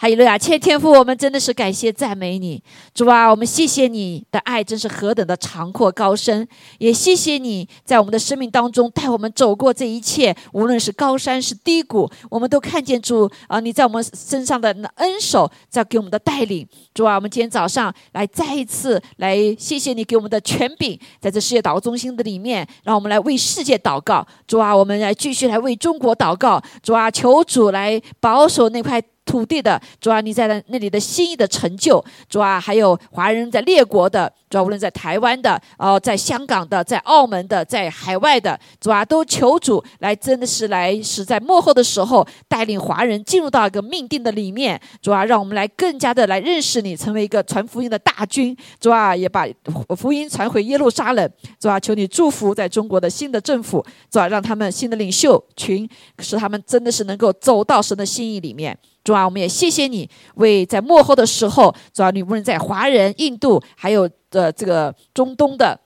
哈利路亚！天天父，我们真的是感谢赞美你，主啊，我们谢谢你的爱，真是何等的长阔高深，也谢谢你在我们的生命当中带我们走过这一切，无论是高山是低谷，我们都看见主啊，你在我们身上的恩手在给我们的带领。主啊，我们今天早上来再一次来谢谢你给我们的权柄，在这世界祷告中心的里面，让我们来为世界祷告。主啊，我们来继续来为中国祷告。主啊，求主来保守那块。土地的主啊，你在那那里的心意的成就，主啊，还有华人在列国的主啊，无论在台湾的哦，在香港的，在澳门的，在海外的主啊，都求主来，真的是来使在幕后的时候带领华人进入到一个命定的里面，主啊，让我们来更加的来认识你，成为一个传福音的大军，主啊，也把福音传回耶路撒冷，主啊，求你祝福在中国的新的政府，主啊，让他们新的领袖群使他们真的是能够走到神的心意里面。主啊，我们也谢谢你为在幕后的时候，主要，你无论在华人、印度，还有的这个中东的。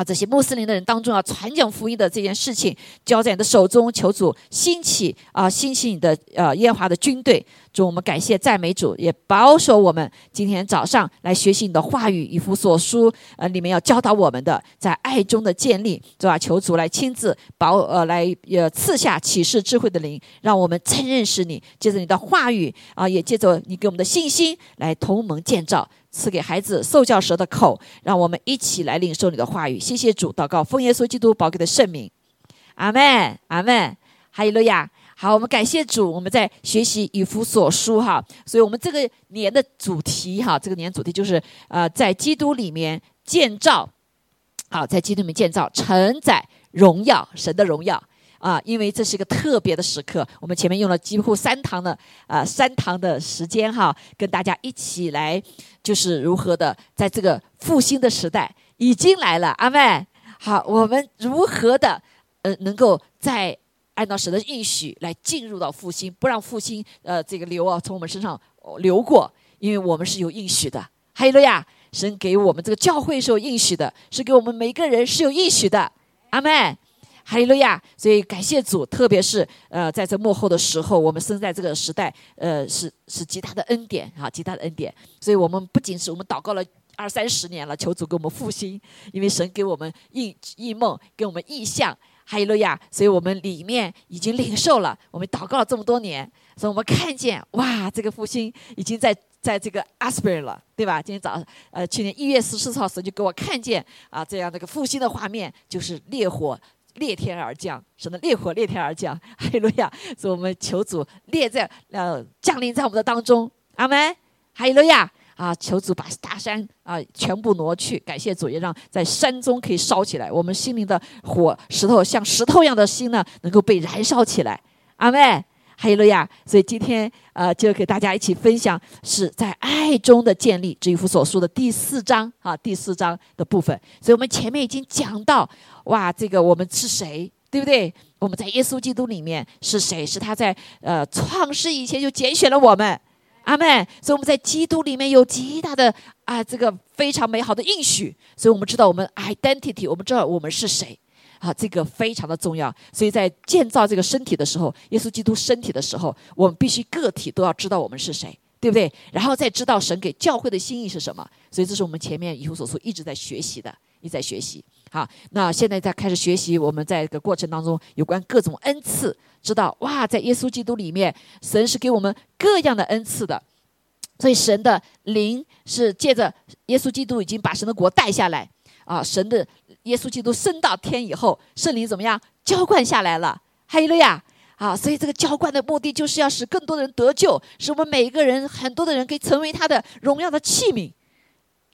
啊，这些穆斯林的人当中啊，传讲福音的这件事情交在你的手中，求主兴起啊，兴起你的呃耶华的军队。主，我们感谢赞美主，也保守我们今天早上来学习你的话语，以弗所书呃里面要教导我们的，在爱中的建立，是吧？求主来亲自保呃来呃赐下启示智慧的灵，让我们真认识你，借着你的话语啊，也借着你给我们的信心来同盟建造。赐给孩子受教舌的口，让我们一起来领受你的话语。谢谢主，祷告奉耶稣基督宝贵的圣名，阿门，阿门。哈利路亚。好，我们感谢主，我们在学习以弗所书哈，所以我们这个年的主题哈，这个年主题就是呃，在基督里面建造，好，在基督里面建造，承载荣耀，神的荣耀。啊，因为这是一个特别的时刻，我们前面用了几乎三堂的啊三堂的时间哈，跟大家一起来，就是如何的在这个复兴的时代已经来了，阿妹，好，我们如何的呃能够在按照神的应许来进入到复兴，不让复兴呃这个流啊从我们身上流过，因为我们是有应许的，还有了呀，神给我们这个教会是有应许的，是给我们每个人是有应许的，阿妹。哈利路亚！所以感谢主，特别是呃，在这幕后的时候，我们生在这个时代，呃，是是极大的恩典啊，极大的恩典。所以我们不仅是我们祷告了二三十年了，求主给我们复兴，因为神给我们应应梦，给我们意象。哈利路亚！所以我们里面已经领受了，我们祷告了这么多年，所以我们看见哇，这个复兴已经在在这个阿斯贝了，对吧？今天早上，呃，去年一月十四号时就给我看见啊，这样的一个复兴的画面，就是烈火。裂天而降，神的烈火裂天而降，哈利路亚！所以我们求主列在呃降临在我们的当中，阿门，哈利路亚！啊，求主把大山啊全部挪去，感谢主，也让在山中可以烧起来，我们心灵的火石头像石头一样的心呢，能够被燃烧起来，阿门。哈利路亚！所以今天呃，就给大家一起分享是在爱中的建立，这一幅所书的第四章啊，第四章的部分。所以我们前面已经讲到，哇，这个我们是谁，对不对？我们在耶稣基督里面是谁？是他在呃创世以前就拣选了我们，阿门。所以我们在基督里面有极大的啊，这个非常美好的应许。所以我们知道我们 identity，我们知道我们是谁。啊，这个非常的重要，所以在建造这个身体的时候，耶稣基督身体的时候，我们必须个体都要知道我们是谁，对不对？然后再知道神给教会的心意是什么。所以这是我们前面以后所书一直在学习的，一直在学习。好，那现在在开始学习，我们在这个过程当中有关各种恩赐，知道哇，在耶稣基督里面，神是给我们各样的恩赐的。所以神的灵是借着耶稣基督已经把神的国带下来啊，神的。耶稣基督升到天以后，圣灵怎么样浇灌下来了？哈利路亚！啊，所以这个浇灌的目的就是要使更多的人得救，使我们每一个人、很多的人可以成为他的荣耀的器皿。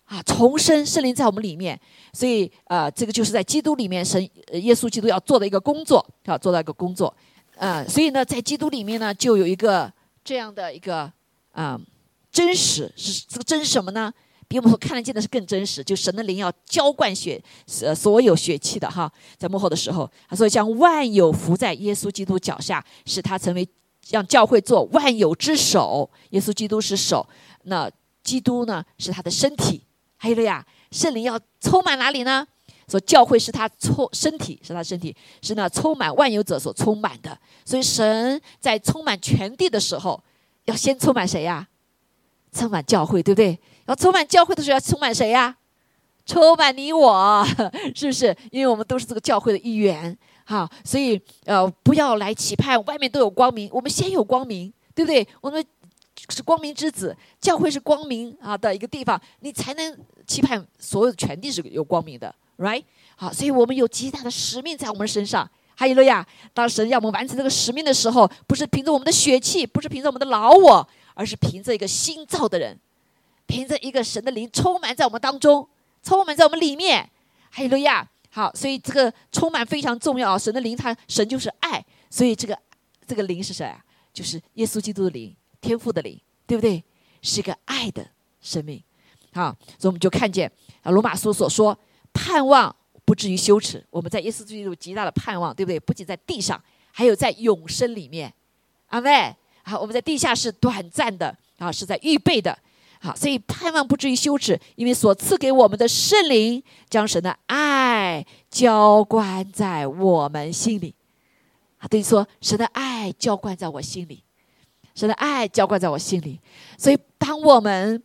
啊，重生圣灵在我们里面，所以呃，这个就是在基督里面，神耶稣基督要做的一个工作，要，做到一个工作。呃，所以呢，在基督里面呢，就有一个这样的一个啊真实，是这个真实什么呢？比我们所看得见的是更真实，就神的灵要浇灌血，呃，所有血气的哈，在幕后的时候，他说将万有伏在耶稣基督脚下，使他成为让教会做万有之首。耶稣基督是手，那基督呢是他的身体。还有了呀，圣灵要充满哪里呢？说教会是他充身体，是他身体，是那充满万有者所充满的。所以神在充满全地的时候，要先充满谁呀？充满教会，对不对？要充满教会的时候，要充满谁呀？充满你我，是不是？因为我们都是这个教会的一员，哈，所以呃，不要来期盼外面都有光明，我们先有光明，对不对？我们是光明之子，教会是光明啊的一个地方，你才能期盼所有的权地是有光明的，right？好，所以我们有极大的使命在我们身上。还有了呀，当神要我们完成这个使命的时候，不是凭着我们的血气，不是凭着我们的老我，而是凭着一个新造的人，凭着一个神的灵充满在我们当中。充满在我们里面，哈利路亚！好，所以这个充满非常重要。神的灵，他神就是爱，所以这个这个灵是谁啊？就是耶稣基督的灵，天赋的灵，对不对？是一个爱的生命。好，所以我们就看见啊，罗马书所说，盼望不至于羞耻。我们在耶稣基督极大的盼望，对不对？不仅在地上，还有在永生里面。阿妹，好，我们在地下是短暂的啊，是在预备的。好，所以盼望不至于羞耻，因为所赐给我们的圣灵将神的爱浇灌在我们心里。啊，等于说神的爱浇灌在我心里，神的爱浇灌在我心里。所以，当我们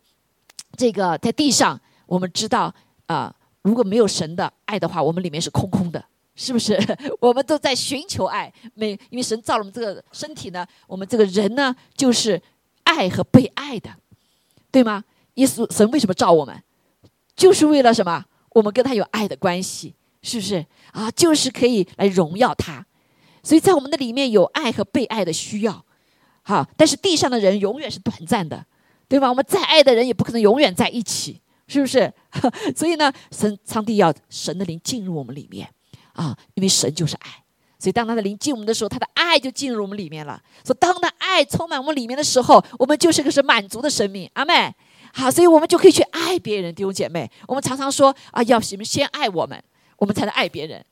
这个在地上，我们知道啊，如果没有神的爱的话，我们里面是空空的，是不是？我们都在寻求爱，没因为神造了我们这个身体呢，我们这个人呢，就是爱和被爱的。对吗？耶稣神为什么造我们？就是为了什么？我们跟他有爱的关系，是不是啊？就是可以来荣耀他。所以在我们的里面有爱和被爱的需要，好。但是地上的人永远是短暂的，对吧？我们再爱的人也不可能永远在一起，是不是？所以呢，神上帝要神的灵进入我们里面啊，因为神就是爱。所以，当他的灵进我们的时候，他的爱就进入我们里面了。所以，当他爱充满我们里面的时候，我们就是个是满足的生命。阿妹，好，所以我们就可以去爱别人，弟兄姐妹。我们常常说啊，要什么先爱我们，我们才能爱别人。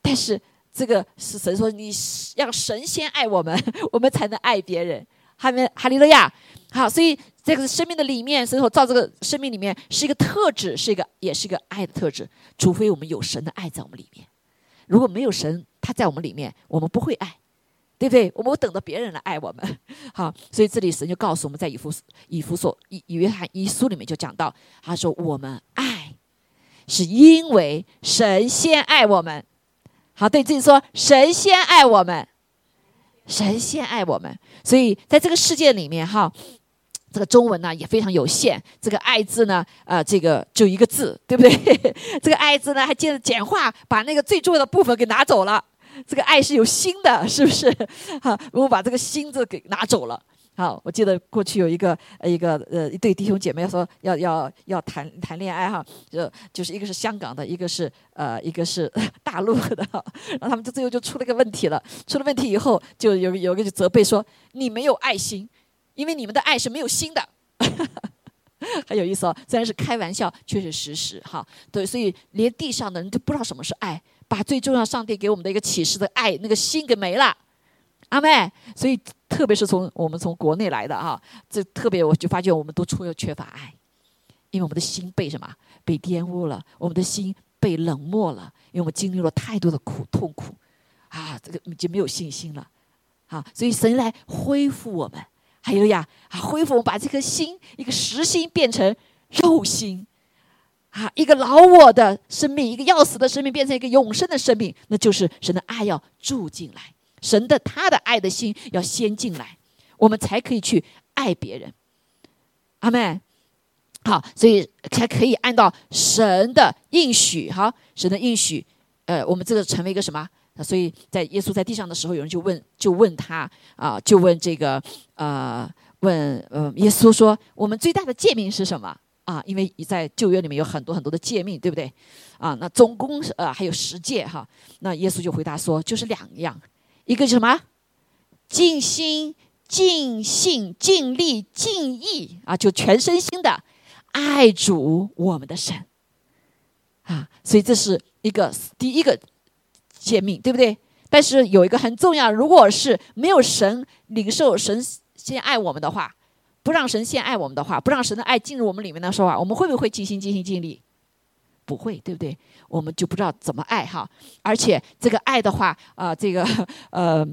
但是这个是神说，你让神先爱我们，我们才能爱别人。哈没哈利路亚。好，所以这个生命的里面，神所造这个生命里面是一个特质，是一个也是一个爱的特质。除非我们有神的爱在我们里面，如果没有神。他在我们里面，我们不会爱，对不对？我们等着别人来爱我们。好，所以这里神就告诉我们在以弗以弗所以以约翰一书里面就讲到，他说我们爱，是因为神先爱我们。好，对自己说，神先爱我们，神先爱我们。所以在这个世界里面，哈。这个中文呢也非常有限，这个“爱”字呢，呃，这个就一个字，对不对？这个“爱”字呢还接着简化，把那个最重要的部分给拿走了。这个“爱”是有心的，是不是？哈，我们把这个“心”字给拿走了。好，我记得过去有一个一个呃一对弟兄姐妹说要要要谈谈恋爱哈，就就是一个是香港的，一个是呃一个是 大陆的，然后他们就最后就出了个问题了。出了问题以后，就有有个就责备说你没有爱心。因为你们的爱是没有心的，很有意思哦。虽然是开玩笑，确确实实哈。对，所以连地上的人都不知道什么是爱，把最重要上帝给我们的一个启示的爱那个心给没了。阿妹，所以特别是从我们从国内来的哈，这特别我就发现我们都出了缺乏爱，因为我们的心被什么被玷污了，我们的心被冷漠了，因为我们经历了太多的苦痛苦啊，这个已经没有信心了。啊，所以神来恢复我们。还有呀，啊，恢复我们把这颗心，一个实心变成肉心，啊，一个老我的生命，一个要死的生命变成一个永生的生命，那就是神的爱要住进来，神的他的爱的心要先进来，我们才可以去爱别人。阿妹，好，所以才可以按照神的应许，哈，神的应许，呃，我们这个成为一个什么？所以在耶稣在地上的时候，有人就问，就问他啊，就问这个呃，问呃，耶稣说，我们最大的诫命是什么啊？因为你在旧约里面有很多很多的诫命，对不对？啊，那总共呃还有十诫哈。那耶稣就回答说，就是两样，一个是什么？尽心、尽性、尽力、尽意啊，就全身心的爱主我们的神啊。所以这是一个第一个。诫命对不对？但是有一个很重要，如果是没有神领受神先爱我们的话，不让神先爱我们的话，不让神的爱进入我们里面的时候啊，我们会不会尽心尽心尽力？不会，对不对？我们就不知道怎么爱哈。而且这个爱的话啊，这个 呃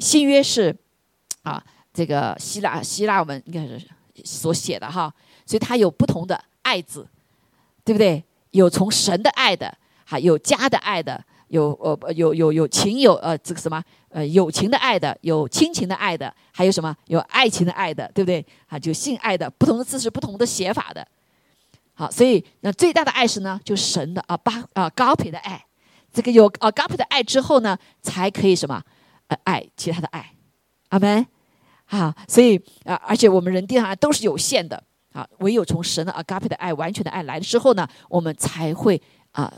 新约是啊这个希腊希腊文应该是所写的哈，所以它有不同的爱字，对不对？有从神的爱的，还有家的爱的，有呃有有有情有呃这个什么呃友情的爱的，有亲情的爱的，还有什么有爱情的爱的，对不对？啊，就性爱的，不同的字是不同的写法的。好，所以那最大的爱是呢，就神的啊巴啊高培的爱，这个有啊高培的爱之后呢，才可以什么呃爱其他的爱，阿门。好，所以啊，而且我们人地上都是有限的。啊，唯有从神的阿嘎佩的爱、完全的爱来了之后呢，我们才会啊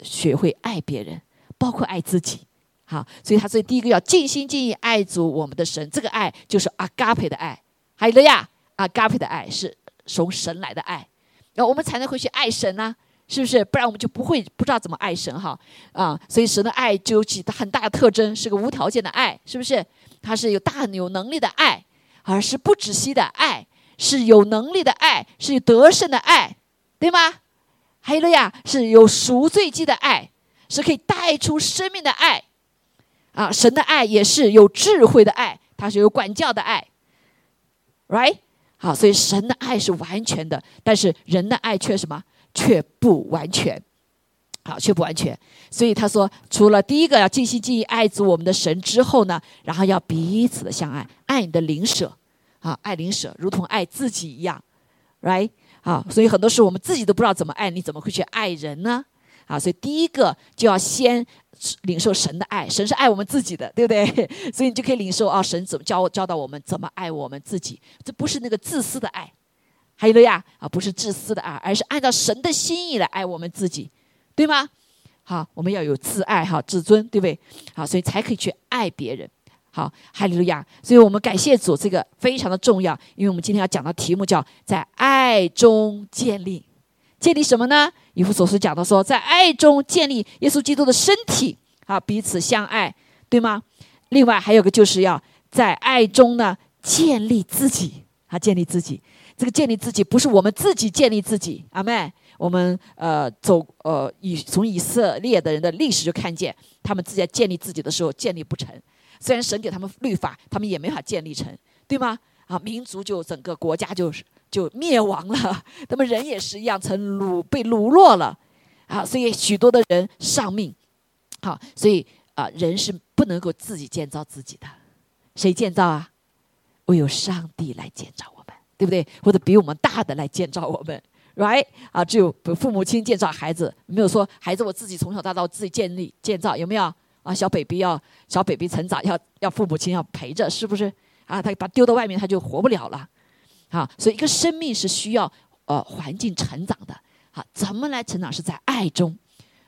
学会爱别人，包括爱自己。好，所以他所以第一个要尽心尽意爱主我们的神，这个爱就是阿嘎佩的爱。还有了呀，阿嘎佩的爱是从神来的爱，然后我们才能会去爱神呢，是不是？不然我们就不会不知道怎么爱神哈啊。所以神的爱就有其很大的特征，是个无条件的爱，是不是？它是有大有能力的爱，而是不止息的爱。是有能力的爱，是有得胜的爱，对吗？还有了呀，是有赎罪记的爱，是可以带出生命的爱。啊，神的爱也是有智慧的爱，它是有管教的爱，right？好，所以神的爱是完全的，但是人的爱却什么？却不完全。好，却不完全。所以他说，除了第一个要尽心尽意爱主我们的神之后呢，然后要彼此的相爱，爱你的邻舍。啊，爱邻舍如同爱自己一样，right？啊，所以很多时候我们自己都不知道怎么爱，你怎么会去爱人呢？啊，所以第一个就要先领受神的爱，神是爱我们自己的，对不对？所以你就可以领受啊，神怎么教教导我们怎么爱我们自己？这不是那个自私的爱，还有了呀，啊，不是自私的爱，而是按照神的心意来爱我们自己，对吗？好，我们要有自爱哈，自尊，对不对？好，所以才可以去爱别人。好，哈利路亚！所以我们感谢主，这个非常的重要，因为我们今天要讲的题目叫在爱中建立，建立什么呢？以弗所书讲的说，在爱中建立耶稣基督的身体，啊，彼此相爱，对吗？另外还有个就是要在爱中呢建立自己，啊，建立自己。这个建立自己不是我们自己建立自己，阿妹，我们呃走呃以从以色列的人的历史就看见，他们自己建立自己的时候建立不成。虽然神给他们律法，他们也没法建立成，对吗？啊，民族就整个国家就是就灭亡了。那么人也是一样，成掳被掳落了，啊，所以许多的人丧命。好，所以啊，人是不能够自己建造自己的，谁建造啊？唯有上帝来建造我们，对不对？或者比我们大的来建造我们，right？啊，只有父母亲建造孩子，没有说孩子我自己从小到大我自己建立建造，有没有？啊，小 baby 要小 baby 成长，要要父母亲要陪着，是不是？啊，他把丢到外面，他就活不了了。啊，所以一个生命是需要呃环境成长的。啊，怎么来成长？是在爱中。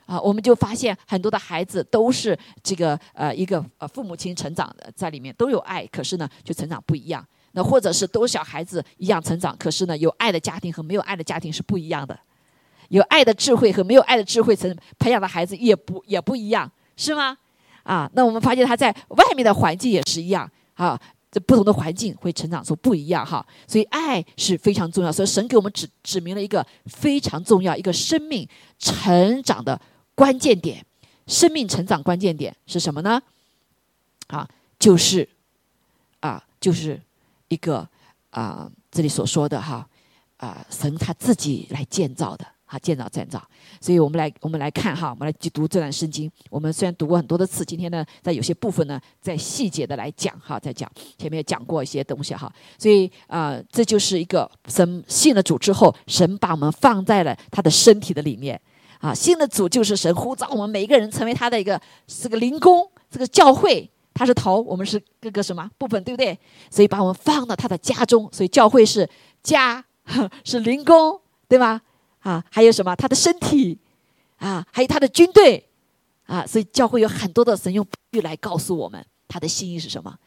啊，我们就发现很多的孩子都是这个呃一个呃父母亲成长的在里面都有爱，可是呢就成长不一样。那或者是都小孩子一样成长，可是呢有爱的家庭和没有爱的家庭是不一样的。有爱的智慧和没有爱的智慧成培养的孩子也不也不一样，是吗？啊，那我们发现他在外面的环境也是一样啊，这不同的环境会成长出不一样哈，所以爱是非常重要，所以神给我们指指明了一个非常重要一个生命成长的关键点，生命成长关键点是什么呢？啊，就是啊，就是一个啊，这里所说的哈啊，神他自己来建造的。好，建造建造，所以我们来我们来看哈，我们来去读这段圣经。我们虽然读过很多的次，今天呢，在有些部分呢，在细节的来讲哈，在讲前面讲过一些东西哈。所以啊，这就是一个神信了主之后，神把我们放在了他的身体的里面啊。信的主就是神呼召我们每一个人成为他的一个这个灵工，这个教会他是头，我们是各个什么部分，对不对？所以把我们放到他的家中，所以教会是家，是灵工，对吗？啊，还有什么？他的身体，啊，还有他的军队，啊，所以教会有很多的神用比喻来告诉我们他的心意是什么。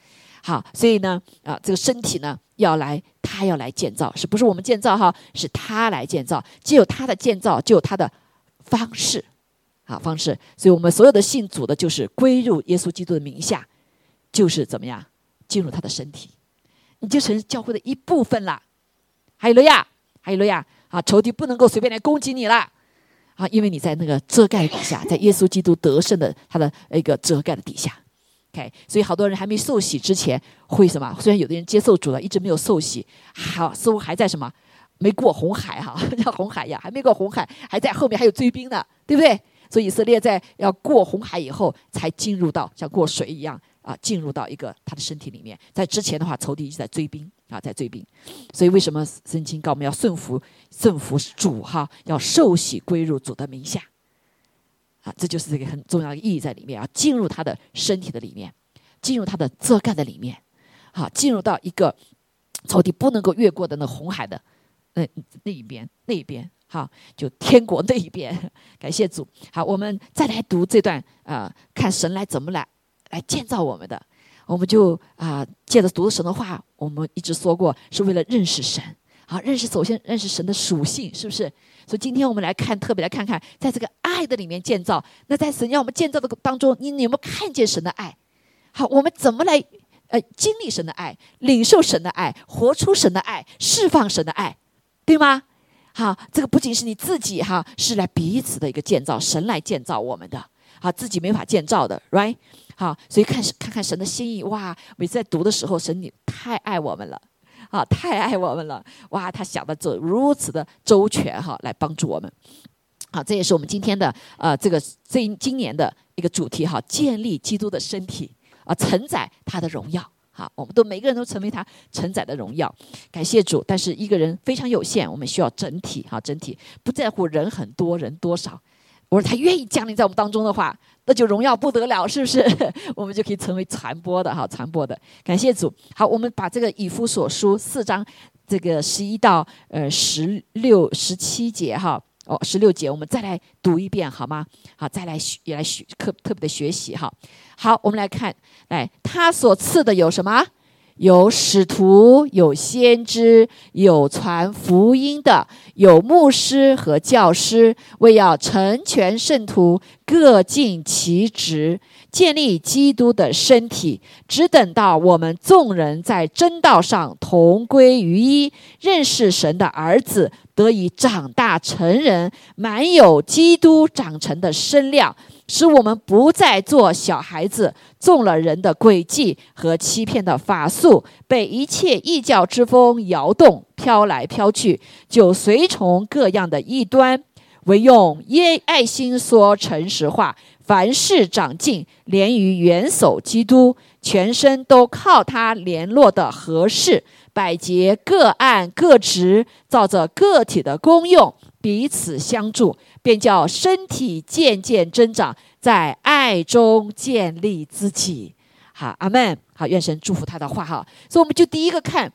好，所以呢，啊，这个身体呢要来，他要来建造，是不是我们建造哈？是他来建造，既有他的建造，就有他的方式，啊，方式。所以我们所有的信主的，就是归入耶稣基督的名下，就是怎么样进入他的身体，你就成教会的一部分了。还有了呀，还有了呀。啊，仇敌不能够随便来攻击你了，啊，因为你在那个遮盖底下，在耶稣基督得胜的他的一个遮盖的底下，OK，所以好多人还没受洗之前会什么？虽然有的人接受主了，一直没有受洗，好似乎还在什么？没过红海哈，像红海一样，还没过红海，还在后面还有追兵呢，对不对？所以以色列在要过红海以后，才进入到像过水一样啊，进入到一个他的身体里面。在之前的话，仇敌一直在追兵啊，在追兵。所以为什么圣经告我们要顺服、顺服主哈，要受洗归入主的名下？啊，这就是这个很重要的意义在里面啊，进入他的身体的里面，进入他的遮盖的里面，好，进入到一个仇敌不能够越过的那红海的那那一边，那一边，好，就天国那一边。感谢主。好，我们再来读这段啊，看神来怎么来来建造我们的。我们就啊，借着读神的话，我们一直说过是为了认识神。好，认识首先认识神的属性，是不是？所以今天我们来看，特别来看看，在这个爱的里面建造。那在神要我们建造的当中，你你有没有看见神的爱？好，我们怎么来呃经历神的爱，领受神的爱，活出神的爱，释放神的爱，对吗？好，这个不仅是你自己哈，是来彼此的一个建造，神来建造我们的，好，自己没法建造的，right？好，所以看看看神的心意，哇！每次在读的时候，神你太爱我们了。啊，太爱我们了！哇，他想的这如此的周全哈，来帮助我们。好，这也是我们今天的呃这个这今年的一个主题哈，建立基督的身体啊，承载他的荣耀。好，我们都每个人都成为他承载的荣耀。感谢主，但是一个人非常有限，我们需要整体哈，整体不在乎人很多人多少。我说他愿意降临在我们当中的话，那就荣耀不得了，是不是？我们就可以成为传播的哈，传播的。感谢主。好，我们把这个以弗所书四章这个十一到呃十六十七节哈，哦十六节，我们再来读一遍好吗？好，再来学也来学特特别的学习哈。好，我们来看，来他所赐的有什么？有使徒，有先知，有传福音的，有牧师和教师，为要成全圣徒，各尽其职，建立基督的身体。只等到我们众人在真道上同归于一，认识神的儿子，得以长大成人，满有基督长成的身量。使我们不再做小孩子，中了人的诡计和欺骗的法术，被一切异教之风摇动，飘来飘去，就随从各样的异端，唯用耶爱心说诚实话，凡事长进，连于元首基督，全身都靠他联络的合适，百节各按各职，照着个体的功用。彼此相助，便叫身体渐渐增长，在爱中建立自己。好，阿门。好，愿神祝福他的话哈。所以我们就第一个看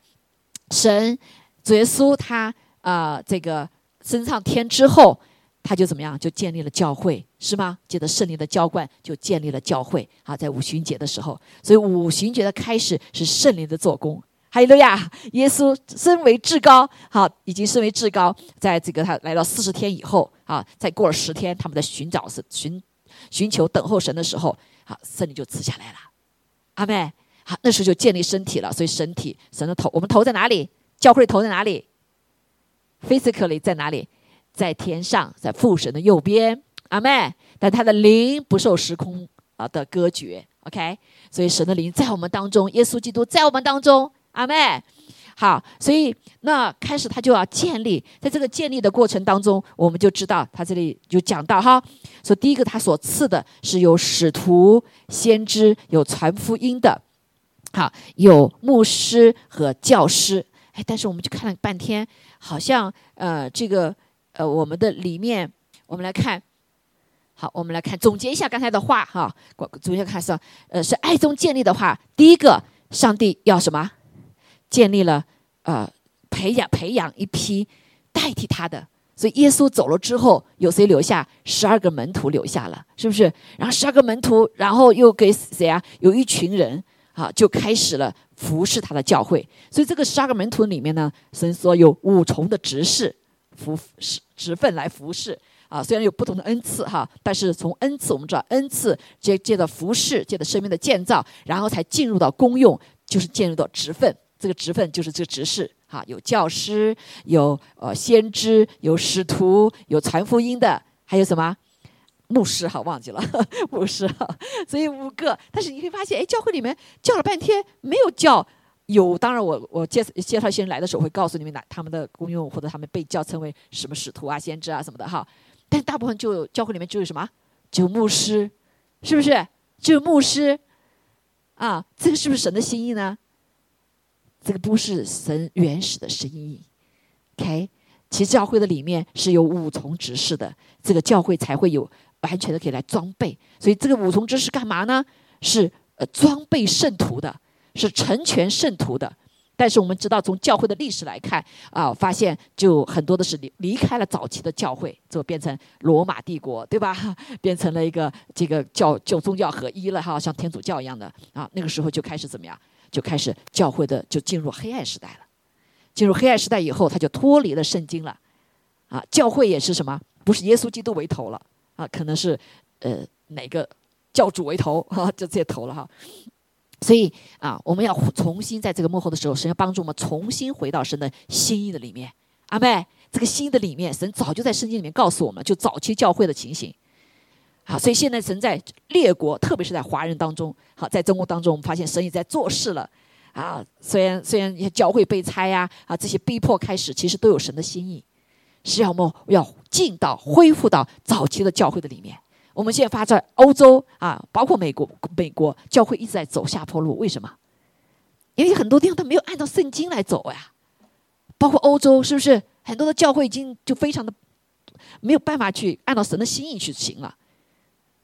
神主耶稣他啊，这个升上天之后，他就怎么样？就建立了教会，是吗？接着圣灵的浇灌，就建立了教会。好，在五旬节的时候，所以五旬节的开始是圣灵的做工。哈利路亚！耶稣身为至高，好，已经身为至高，在这个他来到四十天以后，啊，再过了十天，他们在寻找是寻寻求等候神的时候，好，圣灵就赐下来了。阿妹，好，那时候就建立身体了。所以身体，神的头，我们头在哪里？教会头在哪里？Physically 在哪里？在天上，在父神的右边。阿妹，但他的灵不受时空啊的隔绝。OK，所以神的灵在我们当中，耶稣基督在我们当中。阿妹，好，所以那开始他就要建立，在这个建立的过程当中，我们就知道他这里就讲到哈，说第一个他所赐的是有使徒、先知，有传福音的，好，有牧师和教师。哎，但是我们就看了半天，好像呃这个呃我们的里面，我们来看，好，我们来看总结一下刚才的话哈，总结看是呃是爱中建立的话，第一个上帝要什么？建立了，呃，培养培养一批代替他的，所以耶稣走了之后，有谁留下？十二个门徒留下了，是不是？然后十二个门徒，然后又给谁啊？有一群人啊，就开始了服侍他的教会。所以这个十二个门徒里面呢，神说有五重的执事服侍职分来服侍啊。虽然有不同的恩赐哈，但是从恩赐我们知道，恩赐借借着服侍，借着生命的建造，然后才进入到功用，就是进入到职分。这个职分就是这个执事，哈，有教师，有呃先知，有使徒，有传福音的，还有什么牧师哈，忘记了 牧师哈，所以五个。但是你会发现，哎，教会里面叫了半天没有叫有。当然，我我介介绍一些人来的时候会告诉你们哪他们的功用或者他们被叫称为什么使徒啊、先知啊什么的哈。但大部分就教会里面就有什么，就牧师，是不是？就牧师啊，这个是不是神的心意呢？这个不是神原始的声音。OK，其教会的里面是有五重执事的，这个教会才会有。完全的可以来装备，所以这个五重执事干嘛呢？是呃装备圣徒的，是成全圣徒的。但是我们知道，从教会的历史来看啊，发现就很多的是离离开了早期的教会，就变成罗马帝国，对吧？变成了一个这个教就宗教合一了哈，像天主教一样的啊。那个时候就开始怎么样？就开始教会的就进入黑暗时代了。进入黑暗时代以后，他就脱离了圣经了啊。教会也是什么？不是耶稣基督为头了。啊，可能是，呃，哪个教主为头哈，就这些头了哈。所以啊，我们要重新在这个幕后的时候，神要帮助我们重新回到神的心意的里面。阿妹，这个心的里面，神早就在圣经里面告诉我们，就早期教会的情形。好，所以现在神在列国，特别是在华人当中，好，在中国当中，我们发现神也在做事了。啊，虽然虽然教会被拆呀，啊，这些逼迫开始，其实都有神的心意。是要么要进到恢复到早期的教会的里面。我们现在发在欧洲啊，包括美国，美国教会一直在走下坡路。为什么？因为很多地方他没有按照圣经来走呀。包括欧洲，是不是很多的教会已经就非常的没有办法去按照神的心意去行了？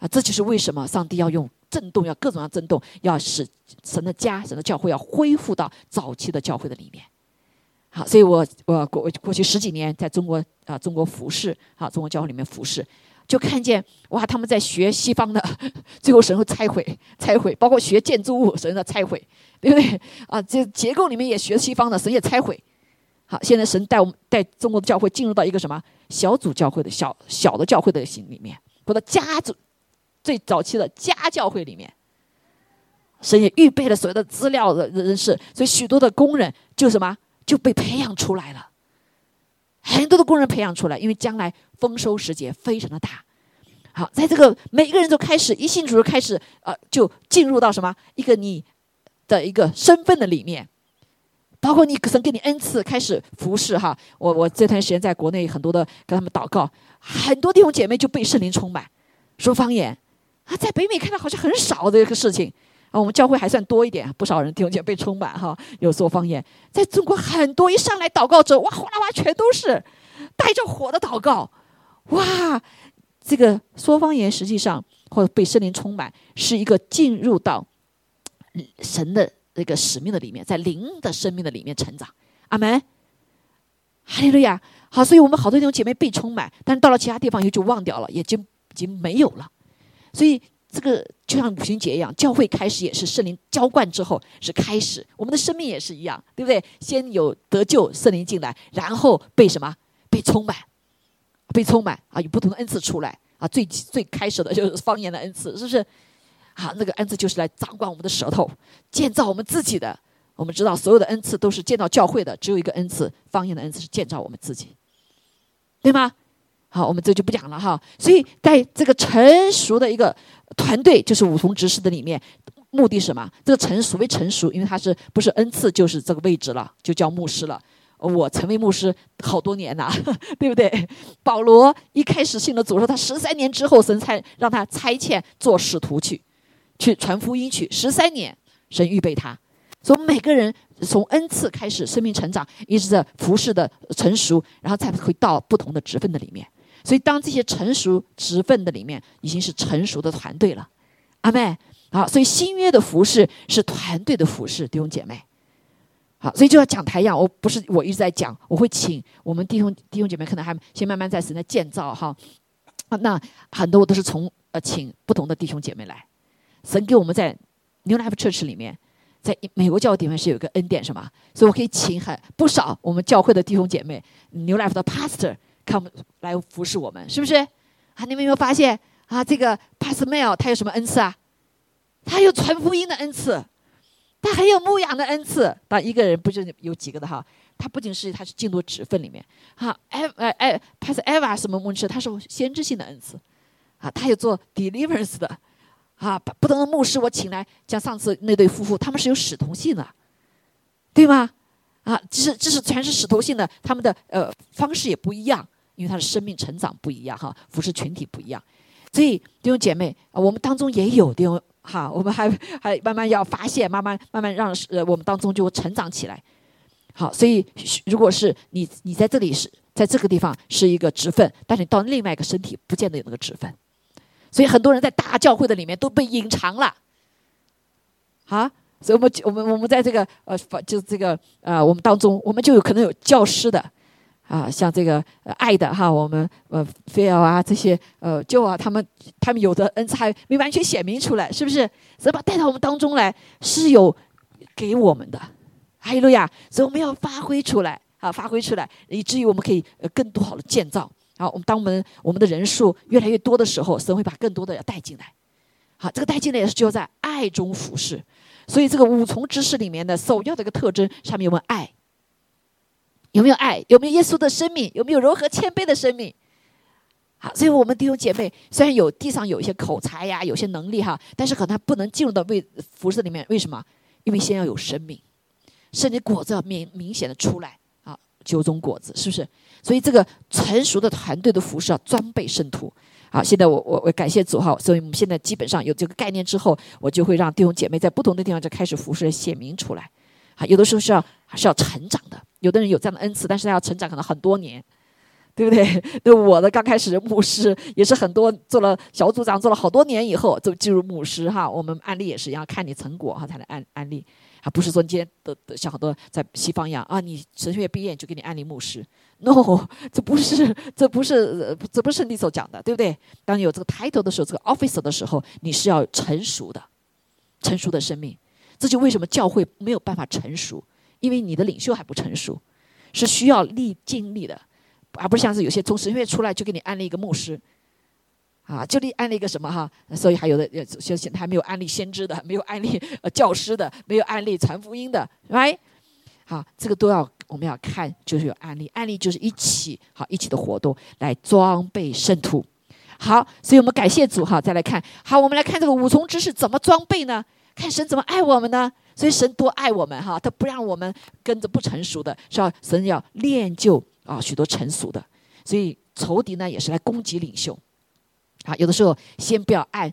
啊，这就是为什么上帝要用震动，要各种各样震动，要使神的家、神的教会要恢复到早期的教会的里面。好，所以我我过过去十几年在中国啊，中国服侍，啊，中国教会里面服侍，就看见哇，他们在学西方的，最后神会拆毁，拆毁，包括学建筑物，神的拆毁，对不对？啊，这结构里面也学西方的，神也拆毁。好，现在神带我们带中国的教会进入到一个什么小组教会的小小的教会的心里面，或者家族最早期的家教会里面，神也预备了所有的资料的人士，所以许多的工人就什么。就被培养出来了，很多的工人培养出来，因为将来丰收时节非常的大。好，在这个每一个人都开始一信主开始，呃，就进入到什么一个你的一个身份的里面，包括你可能给你恩赐开始服侍哈。我我这段时间在国内很多的跟他们祷告，很多弟兄姐妹就被圣灵充满，说方言啊，在北美看到好像很少的一个事情。啊，我们教会还算多一点，不少人听见被充满哈，有说方言。在中国很多一上来祷告者，哇哗啦哗全都是带着火的祷告，哇！这个说方言实际上或者被圣灵充满，是一个进入到神的那个使命的里面，在灵的生命的里面成长。阿门，哈利路亚。好，所以我们好多弟兄姐妹被充满，但是到了其他地方又就忘掉了，也就已经没有了。所以。这个就像五旬节一样，教会开始也是圣灵浇灌之后是开始，我们的生命也是一样，对不对？先有得救，圣灵进来，然后被什么？被充满，被充满啊！有不同的恩赐出来啊！最最开始的就是方言的恩赐，是不是？好，那个恩赐就是来掌管我们的舌头，建造我们自己的。我们知道所有的恩赐都是建造教会的，只有一个恩赐，方言的恩赐是建造我们自己，对吗？好，我们这就不讲了哈。所以在这个成熟的一个团队，就是五重执事的里面，目的是什么？这个成熟为成熟，因为他是不是恩赐，就是这个位置了，就叫牧师了。我成为牧师好多年呐，对不对？保罗一开始信了主，说他十三年之后，神才让他差遣做使徒去，去传福音去。十三年，神预备他。所以每个人从恩赐开始，生命成长，一直在服侍的成熟，然后才会到不同的职分的里面。所以，当这些成熟职分的里面已经是成熟的团队了，阿妹，好，所以新约的服饰是团队的服饰，弟兄姐妹，好，所以就要讲台样，我不是我一直在讲，我会请我们弟兄弟兄姐妹，可能还先慢慢在神在建造哈，那很多我都是从呃请不同的弟兄姐妹来，神给我们在 New Life Church 里面，在美国教会里面是有一个恩典什么，所以我可以请很不少我们教会的弟兄姐妹，New Life 的 Pastor。他们来服侍我们，是不是？啊，你们有没有发现啊？这个 Pastor Mel 他有什么恩赐啊？他有传福音的恩赐，他还有牧养的恩赐。当一个人不就有几个的哈？他不仅是他是进入职分里面，哈，哎哎哎，Pastor Eva 什么牧师，他是先知性的恩赐，啊，他有做 deliverance 的，啊，不同的牧师我请来，像上次那对夫妇，他们是有使徒性的，对吗？啊，这是这是全是使徒性的，他们的呃方式也不一样，因为他的生命成长不一样哈，服饰群体不一样，所以弟兄姐妹，我们当中也有弟兄哈，我们还还慢慢要发现，慢慢慢慢让呃我们当中就成长起来。好，所以如果是你你在这里是在这个地方是一个职分，但你到另外一个身体不见得有那个职分，所以很多人在大教会的里面都被隐藏了，啊，所以我们我们我们在这个呃就这个呃我们当中，我们就有可能有教师的，啊，像这个爱的哈，我们呃菲尔啊这些呃就啊他们他们有的恩赐还没完全显明出来，是不是？所以把带到我们当中来是有给我们的。哈利路亚！所以我们要发挥出来啊，发挥出来，以至于我们可以呃更多好的建造。好，我们当我们我们的人数越来越多的时候，神会把更多的要带进来。好，这个带进来也是就在爱中服侍。所以这个五重知识里面的首要的一个特征，上面有没有爱？有没有爱？有没有耶稣的生命？有没有柔和谦卑的生命？好，所以我们弟兄姐妹虽然有地上有一些口才呀，有些能力哈，但是可能他不能进入到为服饰里面。为什么？因为先要有生命。甚至果子要明明显的出来啊，九种果子是不是？所以这个成熟的团队的服饰要装备圣徒。好，现在我我我感谢主哈，所以我们现在基本上有这个概念之后，我就会让弟兄姐妹在不同的地方就开始服饰显明出来。有的时候是要还是要成长的，有的人有这样的恩赐，但是他要成长可能很多年，对不对？那我的刚开始牧师也是很多做了小组长做了好多年以后就进入牧师哈。我们案例也是一样，看你成果哈才能案案例。啊，不是说你今天的的像很多在西方一样啊，你神学院毕业就给你安利牧师，no，这不是，这不是，这不是你所讲的，对不对？当你有这个 title 的时候，这个 officer 的时候，你是要成熟的，成熟的生命。这就为什么教会没有办法成熟，因为你的领袖还不成熟，是需要历经历的，而不是像是有些从神学院出来就给你安利一个牧师。啊，就立安利一个什么哈？所以还有的相信他没有安利先知的，没有安利呃教师的，没有安利传福音的，right？好，这个都要我们要看，就是有案例，案例就是一起好一起的活动来装备圣徒。好，所以我们感谢主哈，再来看好，我们来看这个五重知识怎么装备呢？看神怎么爱我们呢？所以神多爱我们哈，他不让我们跟着不成熟的，是要神要练就啊许多成熟的。所以仇敌呢也是来攻击领袖。啊，有的时候先不要按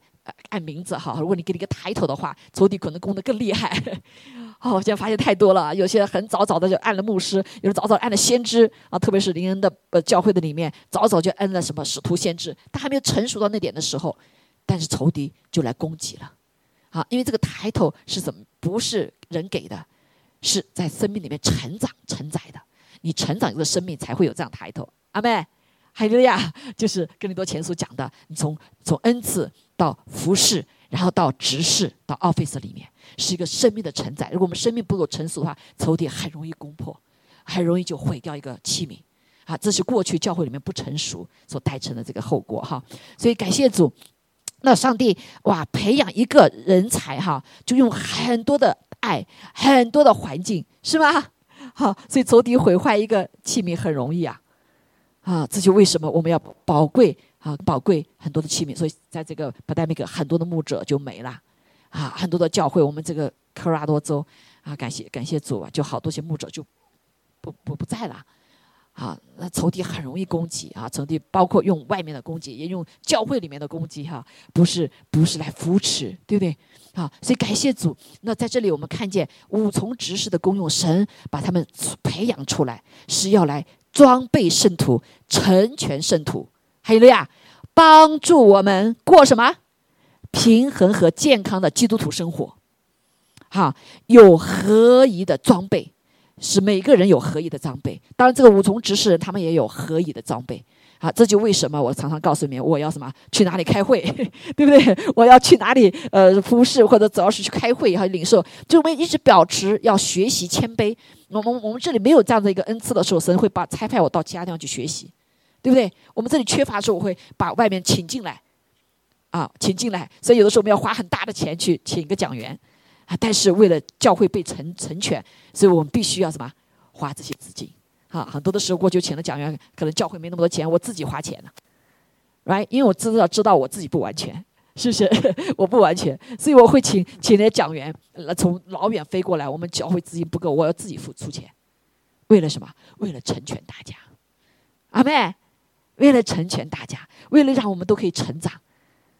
按名字哈，如果你给你个抬头的话，仇敌可能攻得更厉害。哦，我现在发现太多了，有些很早早的就按了牧师，有的早早按了先知啊，特别是林恩的呃教会的里面，早早就按了什么使徒先知，他还没有成熟到那点的时候，但是仇敌就来攻击了。啊，因为这个抬头是怎么不是人给的，是在生命里面成长承载的，你成长这个生命才会有这样抬头。阿妹。海利亚 就是跟你多前书讲的，你从从恩赐到服侍，然后到执事，到 office 里面，是一个生命的承载。如果我们生命不够成熟的话，仇敌很容易攻破，很容易就毁掉一个器皿。啊，这是过去教会里面不成熟所带成的这个后果哈。所以感谢主，那上帝哇，培养一个人才哈，就用很多的爱，很多的环境，是吗？好，所以仇敌毁坏一个器皿很容易啊。啊，这就为什么我们要宝贵啊，宝贵很多的器皿。所以在这个不代那个，很多的牧者就没了，啊，很多的教会，我们这个科拉多州啊，感谢感谢主啊，就好多些牧者就不不不在了，啊，那仇敌很容易攻击啊，仇敌包括用外面的攻击，也用教会里面的攻击哈，不是不是来扶持，对不对？啊，所以感谢主。那在这里我们看见五重执事的功用，神把他们培养出来，是要来。装备圣徒，成全圣徒，还有了呀，帮助我们过什么平衡和健康的基督徒生活。哈，有合宜的装备，是每个人有合宜的装备。当然，这个五重执事人他们也有合宜的装备。啊，这就为什么我常常告诉你们，我要什么去哪里开会，对不对？我要去哪里呃服侍，或者主要是去开会和领受，就我们一直保持要学习谦卑。我们我们这里没有这样的一个恩赐的时候，神会把差派我到其他地方去学习，对不对？我们这里缺乏的时候，我会把外面请进来，啊，请进来。所以有的时候我们要花很大的钱去请一个讲员，啊，但是为了教会被成成全，所以我们必须要什么花这些资金。啊，很多的时候过去请了讲员，可能教会没那么多钱，我自己花钱呢。，right？因为我知道知道我自己不完全，是不是？我不完全，所以我会请请那些讲员从老远飞过来。我们教会资金不够，我要自己付出钱，为了什么？为了成全大家，阿妹，为了成全大家，为了让我们都可以成长，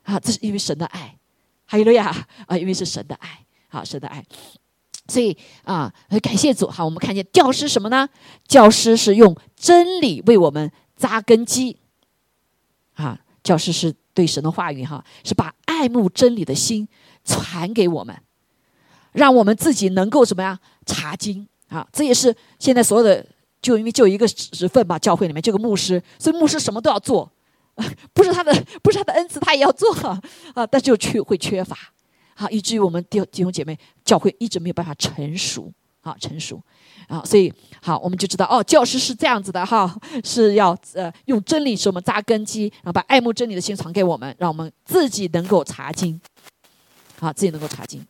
啊，这是因为神的爱，还有了呀，啊，因为是神的爱，好，神的爱。所以啊，感谢主哈！我们看见教师什么呢？教师是用真理为我们扎根基。啊，教师是对神的话语哈，是把爱慕真理的心传给我们，让我们自己能够怎么样查经啊？这也是现在所有的，就因为就一个职分吧，教会里面就个牧师，所以牧师什么都要做，不是他的不是他的恩赐，他也要做 啊，但就缺会缺乏。好，以至于我们弟弟兄姐妹教会一直没有办法成熟，好成熟，啊，所以好，我们就知道哦，教师是这样子的哈，是要呃用真理使我们扎根基，然后把爱慕真理的心传给我们，让我们自己能够查经，好，自己能够查经，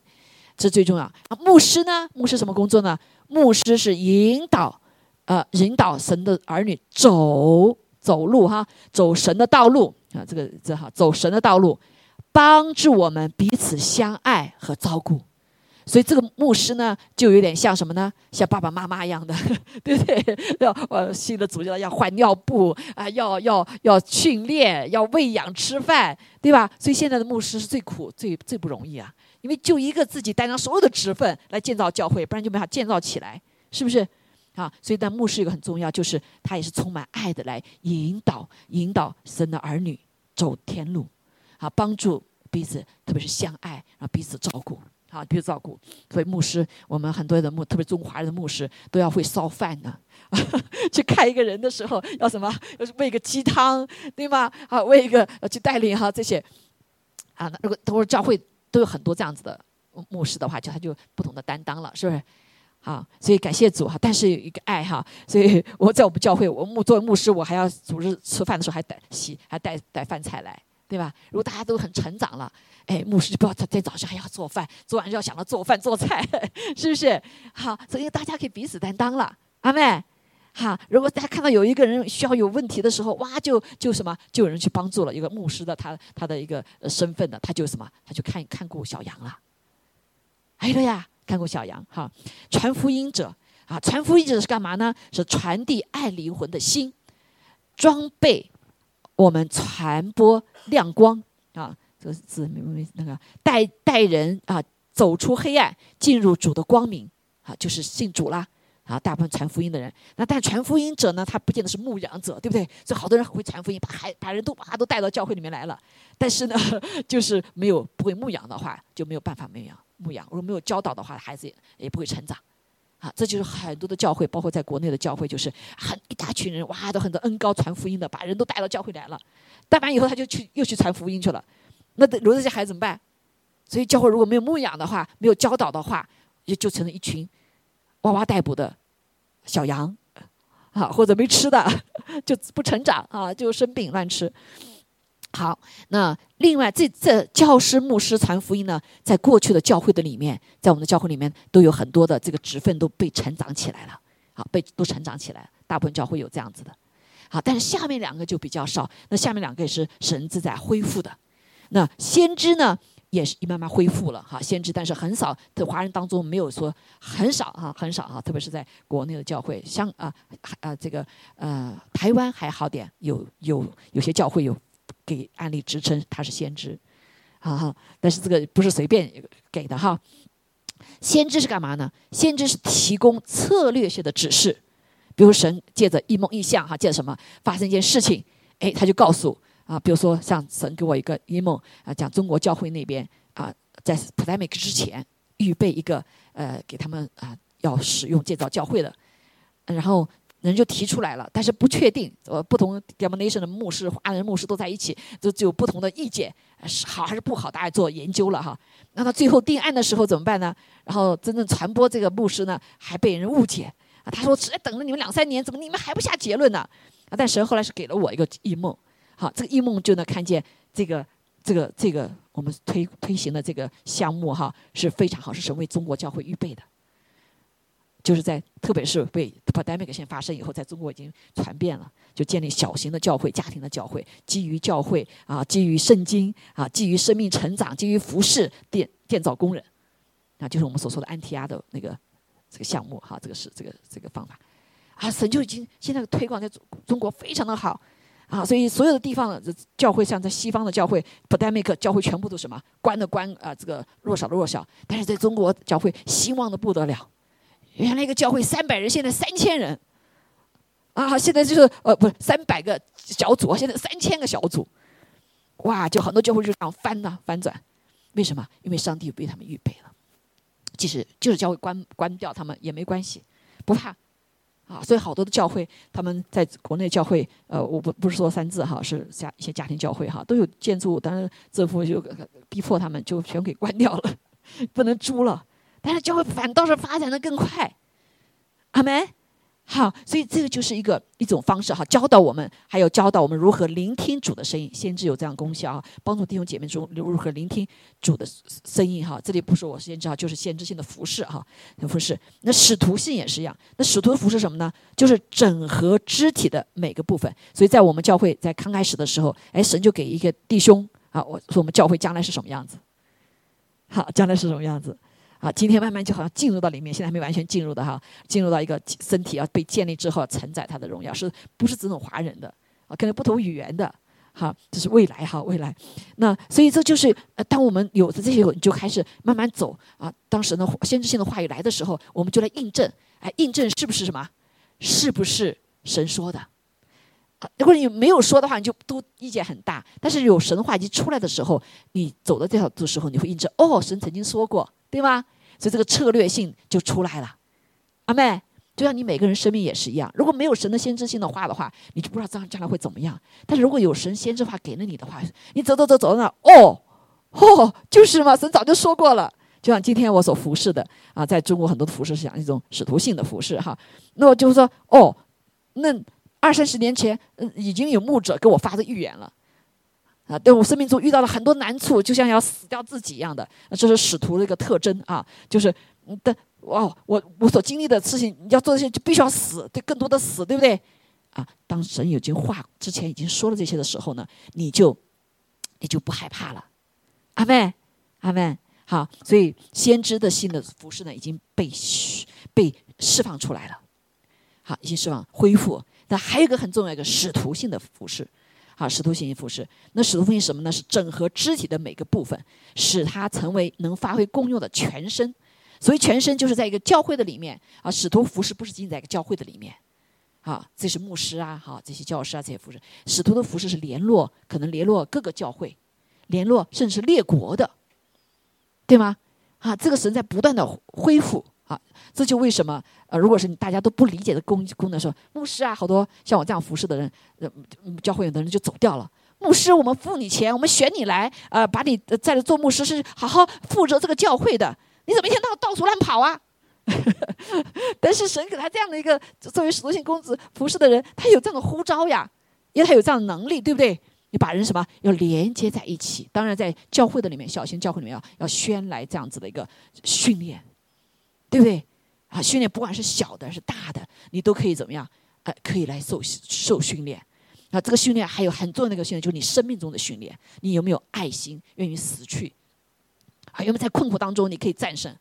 这最重要。啊牧师呢，牧师什么工作呢？牧师是引导，呃，引导神的儿女走走路哈，走神的道路啊，这个这哈，走神的道路。帮助我们彼此相爱和照顾，所以这个牧师呢，就有点像什么呢？像爸爸妈妈一样的，对不对？要呃，新的主教要换尿布啊，要要要训练，要喂养吃饭，对吧？所以现在的牧师是最苦、最最不容易啊，因为就一个自己担当所有的职分来建造教会，不然就没法建造起来，是不是？啊，所以但牧师一个很重要，就是他也是充满爱的来引导、引导神的儿女走天路，啊，帮助。彼此，特别是相爱，然后彼此照顾，好，彼此照顾。所以牧师，我们很多的牧，特别中华人的牧师，都要会烧饭呢。去看一个人的时候，要什么？要是喂个鸡汤，对吗？啊，喂一个要去带领哈这些。啊，如果都是教会都有很多这样子的牧师的话，就他就不同的担当了，是不是？好，所以感谢主哈。但是有一个爱哈，所以我在我们教会，我牧作为牧师，我还要组织吃饭的时候还带洗，还带带饭菜来。对吧？如果大家都很成长了，哎，牧师就不要在在早上还要做饭，做完就要想到做饭做菜，是不是？好，所以大家可以彼此担当了，阿妹。好，如果大家看到有一个人需要有问题的时候，哇，就就什么，就有人去帮助了。一个牧师的他他的一个身份的，他就什么，他就看看顾小羊了。哎对呀，看顾小羊哈，传福音者啊，传福音者是干嘛呢？是传递爱灵魂的心，装备我们传播。亮光啊，这个字没没那个带带人啊走出黑暗，进入主的光明啊，就是信主啦啊。大部分传福音的人，那但传福音者呢，他不见得是牧养者，对不对？所以好多人很会传福音，把孩把人都把他都带到教会里面来了。但是呢，就是没有不会牧养的话，就没有办法牧养牧养。如果没有教导的话，孩子也也不会成长啊。这就是很多的教会，包括在国内的教会，就是很一大群人哇，都很多恩高传福音的，把人都带到教会来了。带完以后，他就去又去传福音去了。那留这些孩子怎么办？所以教会如果没有牧养的话，没有教导的话，也就成了一群哇哇待哺的小羊啊，或者没吃的 就不成长啊，就生病乱吃。好，那另外这这教师、牧师传福音呢，在过去的教会的里面，在我们的教会里面都有很多的这个职分都被成长起来了，好，被都成长起来，大部分教会有这样子的。好，但是下面两个就比较少。那下面两个也是神自在恢复的。那先知呢，也是一慢慢恢复了哈。先知，但是很少，在华人当中没有说很少哈，很少哈。特别是在国内的教会，像啊啊这个呃台湾还好点，有有有些教会有给案例支撑他是先知，啊哈。但是这个不是随便给的哈。先知是干嘛呢？先知是提供策略性的指示。比如神借着一梦一象哈，借什么发生一件事情，哎，他就告诉啊，比如说像神给我一个一梦啊，讲中国教会那边啊，在普代美克之前预备一个呃，给他们啊要使用建造教会的，然后人就提出来了，但是不确定，呃，不同 denomination 的牧师、华人牧师都在一起，都就有不同的意见，是好还是不好，大家做研究了哈。那他最后定案的时候怎么办呢？然后真正传播这个牧师呢，还被人误解。他说：“只等了你们两三年，怎么你们还不下结论呢？”啊！但神后来是给了我一个异梦，好，这个异梦就能看见这个、这个、这个我们推推行的这个项目哈是非常好，是神为中国教会预备的。就是在特别是被 pandemic 先发生以后，在中国已经传遍了，就建立小型的教会、家庭的教会，基于教会啊，基于圣经啊，基于生命成长，基于服饰建建造工人，啊，就是我们所说的安提阿的那个这个项目哈，这个是这个这个方法啊，神就已经现在推广在中中国非常的好。啊，所以所有的地方的教会，像在西方的教会，pandemic 教会全部都什么关的关啊，这个弱小的弱小。但是在中国教会兴旺的不得了，原来一个教会三百人，现在三千人，啊，现在就是呃，不是三百个小组，现在三千个小组，哇，就很多教会就这样翻呐翻转，为什么？因为上帝为他们预备了，即使就是教会关关掉他们也没关系，不怕。啊，所以好多的教会，他们在国内教会，呃，我不不是说三字哈，是家一些家庭教会哈，都有建筑物，当然政府就逼迫他们就全给关掉了，不能租了，但是教会反倒是发展的更快，阿门。好，所以这个就是一个一种方式哈，教导我们，还有教导我们如何聆听主的声音。先知有这样功效啊，帮助弟兄姐妹中如何聆听主的声音哈。这里不是我先知哈，就是先知性的服饰哈，服饰。那使徒性也是一样，那使徒服饰什么呢？就是整合肢体的每个部分。所以在我们教会，在刚开始的时候，哎，神就给一个弟兄啊，我说我们教会将来是什么样子？好，将来是什么样子？啊，今天慢慢就好像进入到里面，现在还没完全进入的哈，进入到一个身体要被建立之后，承载他的荣耀，是不是只种华人的啊？可能不同语言的，哈，这是未来哈，未来。那所以这就是呃，当我们有的这些，你就开始慢慢走啊。当时呢，先知性的话语来的时候，我们就来印证，哎，印证是不是什么？是不是神说的？如果你没有说的话，你就都意见很大。但是有神的话一出来的时候，你走的这条路的时候，你会印证，哦，神曾经说过。对吗？所以这个策略性就出来了，阿妹，就像你每个人生命也是一样。如果没有神的先知性的话的话，你就不知道将将来会怎么样。但是如果有神先知话给了你的话，你走走走走到那，哦，哦，就是嘛，神早就说过了。就像今天我所服侍的啊，在中国很多服饰是讲一种使徒性的服饰哈。那我就是说，哦，那二三十年前，嗯，已经有牧者给我发的预言了。啊，对我生命中遇到了很多难处，就像要死掉自己一样的，这是使徒的一个特征啊。就是的，哦，我我所经历的事情，你要做这些就必须要死，对，更多的死，对不对？啊，当神已经话之前已经说了这些的时候呢，你就你就不害怕了。阿门，阿门。好，所以先知的新的服饰呢，已经被被释放出来了。好，已经释放恢复。那还有一个很重要一个使徒性的服饰。好，使徒信息服饰。那使徒性什么呢？是整合肢体的每个部分，使它成为能发挥功用的全身。所以全身就是在一个教会的里面啊。使徒服饰不是仅仅在一个教会的里面，啊，这是牧师啊，好这些教师啊这些服饰。使徒的服饰是联络，可能联络各个教会，联络甚至是列国的，对吗？啊，这个神在不断的恢复。啊，这就为什么呃，如果是大家都不理解的功功能，说牧师啊，好多像我这样服侍的人，呃，教会有的人就走掉了。牧师，我们付你钱，我们选你来，呃，把你在这做牧师，是好好负责这个教会的。你怎么一天到到处乱跑啊？但是神给他这样的一个作为使徒性公子服侍的人，他有这样的呼召呀，因为他有这样的能力，对不对？你把人什么要连接在一起？当然，在教会的里面，小型教会里面要要宣来这样子的一个训练。对不对？啊，训练不管是小的还是大的，你都可以怎么样？呃，可以来受受训练。啊，这个训练还有很重要的一个训练，就是你生命中的训练。你有没有爱心，愿意死去？啊，有没有在困苦当中你可以战胜？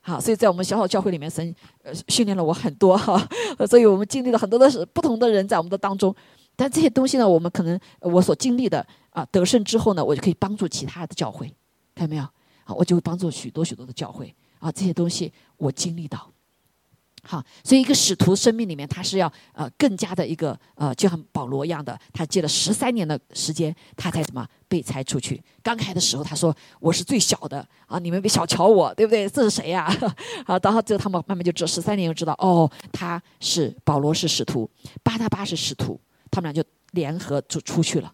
好，所以在我们小小教会里面，神呃训练了我很多哈。所以我们经历了很多的是不同的人在我们的当中。但这些东西呢，我们可能我所经历的啊得胜之后呢，我就可以帮助其他的教会，看到没有？好，我就会帮助许多许多的教会。啊，这些东西我经历到，好，所以一个使徒生命里面，他是要呃更加的一个呃，就像保罗一样的，他借了十三年的时间，他才怎么被拆出去。刚开的时候，他说我是最小的啊，你们别小瞧我，对不对？这是谁呀？好，然后最后他们慢慢就知道，十三年就知道哦，他是保罗是使徒，巴拿巴是使徒，他们俩就联合就出去了。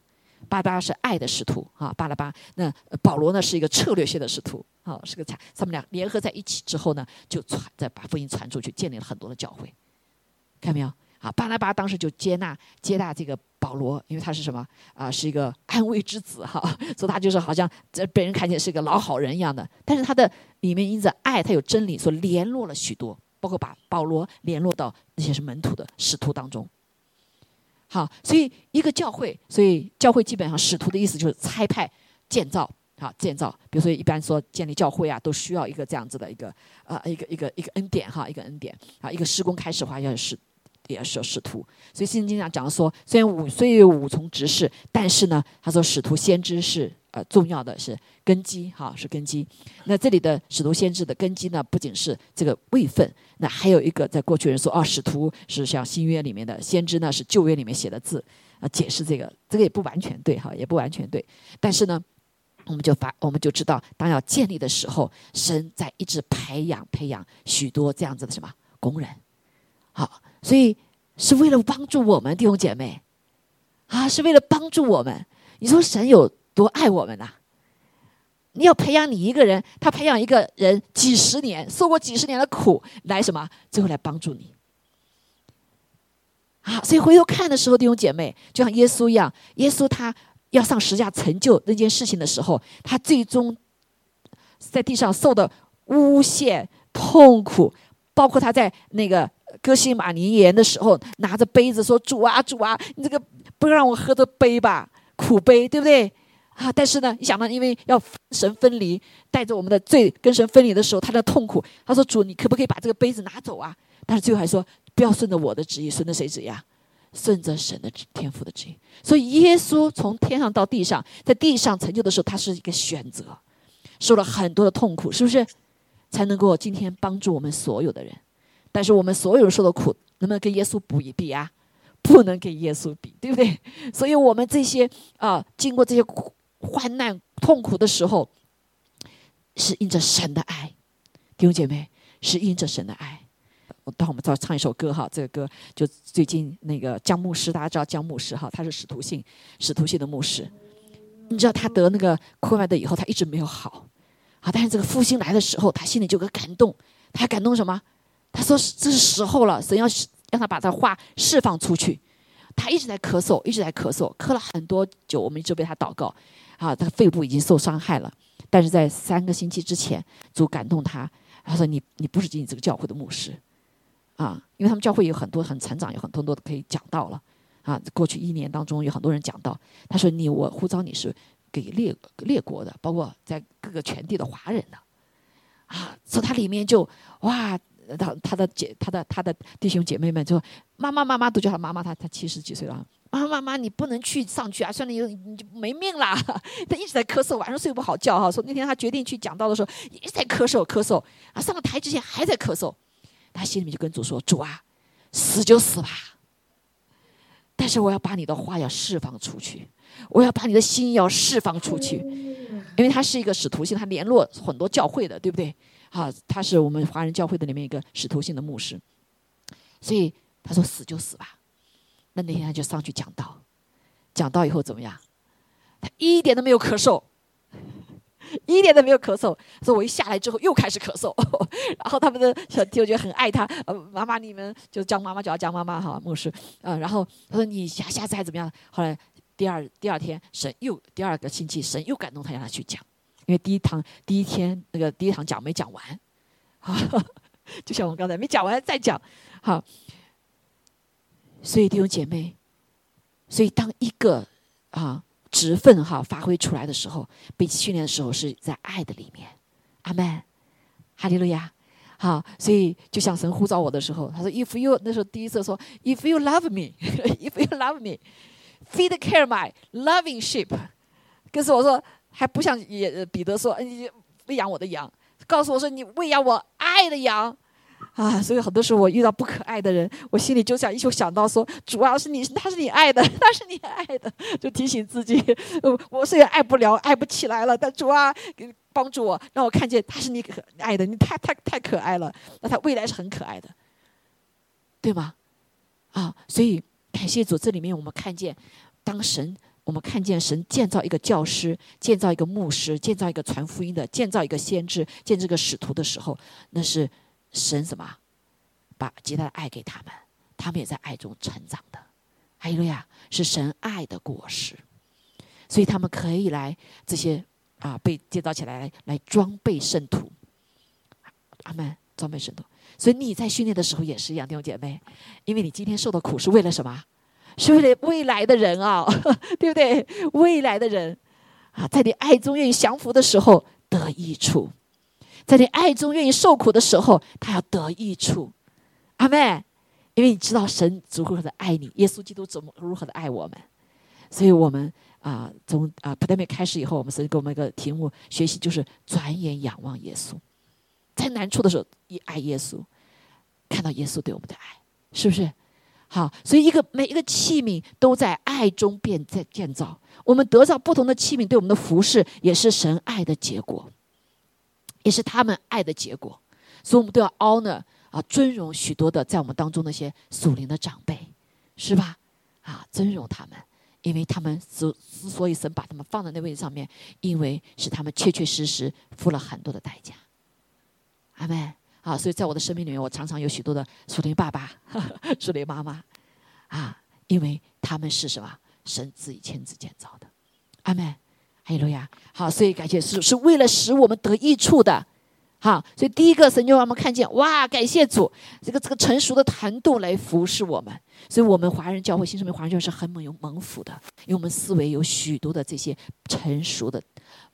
巴拉巴是爱的使徒啊，巴拉巴那保罗呢是一个策略性的使徒啊，是个才他们俩联合在一起之后呢，就传再把福音传出去，建立了很多的教会，看到没有啊？巴拉巴当时就接纳接纳这个保罗，因为他是什么啊？是一个安慰之子哈，所以他就是好像在被人看见是一个老好人一样的。但是他的里面因着爱，他有真理，所联络了许多包括把保罗联络到那些是门徒的使徒当中。好，所以一个教会，所以教会基本上使徒的意思就是差派建造，好建造。比如说一般说建立教会啊，都需要一个这样子的一个呃一个一个一个恩典哈，一个恩典啊，一个施工开始的话要使也要使使徒。所以圣经上讲说，虽然五虽有五从执事，但是呢，他说使徒先知是。呃，重要的是根基，哈，是根基。那这里的使徒先知的根基呢，不仅是这个位分，那还有一个，在过去人说，哦，使徒是像新约里面的先知呢，是旧约里面写的字啊，解释这个，这个也不完全对，哈，也不完全对。但是呢，我们就发，我们就知道，当要建立的时候，神在一直培养、培养许多这样子的什么工人，好，所以是为了帮助我们弟兄姐妹，啊，是为了帮助我们。你说神有？多爱我们呐！你要培养你一个人，他培养一个人几十年，受过几十年的苦，来什么？最后来帮助你。啊，所以回头看的时候，弟兄姐妹，就像耶稣一样，耶稣他要上十字架成就那件事情的时候，他最终在地上受的诬陷、痛苦，包括他在那个哥西马尼园的时候，拿着杯子说：“主啊，主啊，你这个不让我喝的杯吧，苦杯，对不对？”啊！但是呢，你想到，因为要神分离，带着我们的罪跟神分离的时候，他的痛苦。他说：“主，你可不可以把这个杯子拿走啊？”但是最后还说：“不要顺着我的旨意，顺着谁旨意啊？顺着神的旨天赋的旨意。”所以耶稣从天上到地上，在地上成就的时候，他是一个选择，受了很多的痛苦，是不是？才能够今天帮助我们所有的人。但是我们所有人受的苦，能不能跟耶稣比一比啊？不能跟耶稣比，对不对？所以我们这些啊，经过这些苦。患难痛苦的时候，是因着神的爱，弟兄姐妹，是因着神的爱。我当我们再唱一首歌哈，这个歌就最近那个江牧师，大家知道江牧师哈，他是使徒性使徒性的牧师。你知道他得那个溃败的以后，他一直没有好，啊，但是这个复兴来的时候，他心里就个感动，他感动什么？他说这是时候了，神要让他把这话释放出去。他一直在咳嗽，一直在咳嗽，咳了很多久，我们一直为他祷告。啊，他肺部已经受伤害了，但是在三个星期之前，主感动他，他说：“你你不是仅仅这个教会的牧师，啊，因为他们教会有很多很成长，有很多多可以讲到了，啊，过去一年当中有很多人讲到。他说你我呼召你是给列列国的，包括在各个全地的华人的，啊，所以他里面就哇，他他的姐他的他的弟兄姐妹们就妈妈妈妈都叫他妈妈，他他七十几岁了。”妈妈妈，你不能去上去啊！算你有你就没命啦！他一直在咳嗽，晚上睡不好觉哈。说那天他决定去讲道的时候，一直在咳嗽咳嗽啊。上了台之前还在咳嗽，他心里面就跟主说：“主啊，死就死吧，但是我要把你的话要释放出去，我要把你的心要释放出去，因为他是一个使徒性，他联络很多教会的，对不对？好，他是我们华人教会的里面一个使徒性的牧师，所以他说死就死吧。”那天他就上去讲道，讲道以后怎么样？他一点都没有咳嗽，一点都没有咳嗽。说我一下来之后又开始咳嗽，然后他们的小弟我觉得很爱他。呃，妈妈你们就叫妈妈叫叫妈妈哈，牧师。呃，然后他说你下下次还怎么样？后来第二第二天神又第二个星期神又感动他让他去讲，因为第一堂第一天那个第一堂讲没讲完，就像我刚才没讲完再讲，好。所以弟兄姐妹，所以当一个啊职分哈发挥出来的时候，被训练的时候是在爱的里面，阿门，哈利路亚，好，所以就像神呼召我的时候，他说：“If you 那时候第一次说，If you love me, If you love me, feed care my loving sheep。”可是我说还不像也彼得说：“你喂养我的羊。”告诉我说：“你喂养我爱的羊。”啊，所以很多时候我遇到不可爱的人，我心里就想，一就想到说，主要是你，他是你爱的，他是你爱的，就提醒自己，我虽然爱不了，爱不起来了，但主啊，帮助我，让我看见他是你可爱的，你太太太可爱了，那他未来是很可爱的，对吗？啊，所以感谢主，这里面我们看见，当神，我们看见神建造一个教师，建造一个牧师，建造一个传福音的，建造一个先知，建这个使徒的时候，那是。神什么？把极大的爱给他们，他们也在爱中成长的。还有呀，是神爱的果实，所以他们可以来这些啊，被建造起来来装备圣徒。阿门，装备圣徒。所以你在训练的时候也是一样，弟兄姐妹，因为你今天受的苦是为了什么？是为了未来的人啊，对不对？未来的人啊，在你爱中愿意降服的时候得益处，在你爱中愿意受苦的时候，他要得益处。阿妹，因为你知道神如何的爱你，耶稣基督怎么如何的爱我们，所以我们啊，从啊普代妹开始以后，我们神给我们一个题目学习，就是转眼仰望耶稣。在难处的时候，也爱耶稣，看到耶稣对我们的爱，是不是？好，所以一个每一个器皿都在爱中变在建造。我们得到不同的器皿，对我们的服饰也是神爱的结果，也是他们爱的结果。所以，我们都要 honor 啊，尊荣许多的在我们当中那些属灵的长辈，是吧？啊，尊荣他们，因为他们之之所以神把他们放在那位置上面，因为是他们确确实实付了很多的代价。阿妹，啊，所以在我的生命里面，我常常有许多的属灵爸爸、属灵妈妈，啊，因为他们是什么？神自己亲自建造的。阿妹，哈利路亚。好，所以感谢是是为了使我们得益处的。好，所以第一个神就让我们看见，哇，感谢主，这个这个成熟的团度来服侍我们。所以我们华人教会新生命华人教会是很蒙有蒙福的，因为我们思维有许多的这些成熟的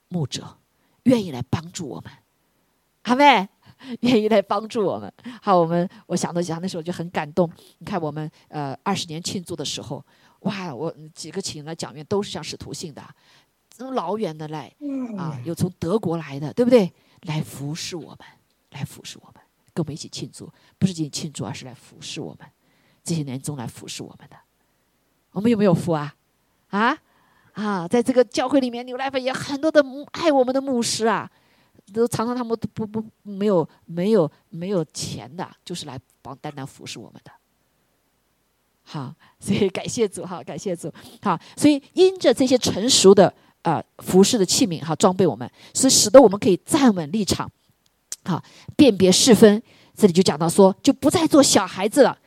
牧者，愿意来帮助我们。阿妹。愿意来帮助我们。好，我们我想到想那时候就很感动。你看，我们呃二十年庆祝的时候，哇，我几个请了讲员都是像使徒性的，老远的来啊，有从德国来的，对不对？来服侍我们，来服侍我们，跟我们一起庆祝，不是仅仅庆祝，而是来服侍我们。这些年中来服侍我们的，我们有没有福啊？啊啊，在这个教会里面，牛奶粉也很多的爱我们的牧师啊。都常常他们都不不没有没有没有钱的，就是来帮单单服侍我们的。好，所以感谢主哈，感谢主好，所以因着这些成熟的啊服饰的器皿哈，装备我们，所以使得我们可以站稳立场，好辨别是非。这里就讲到说，就不再做小孩子了。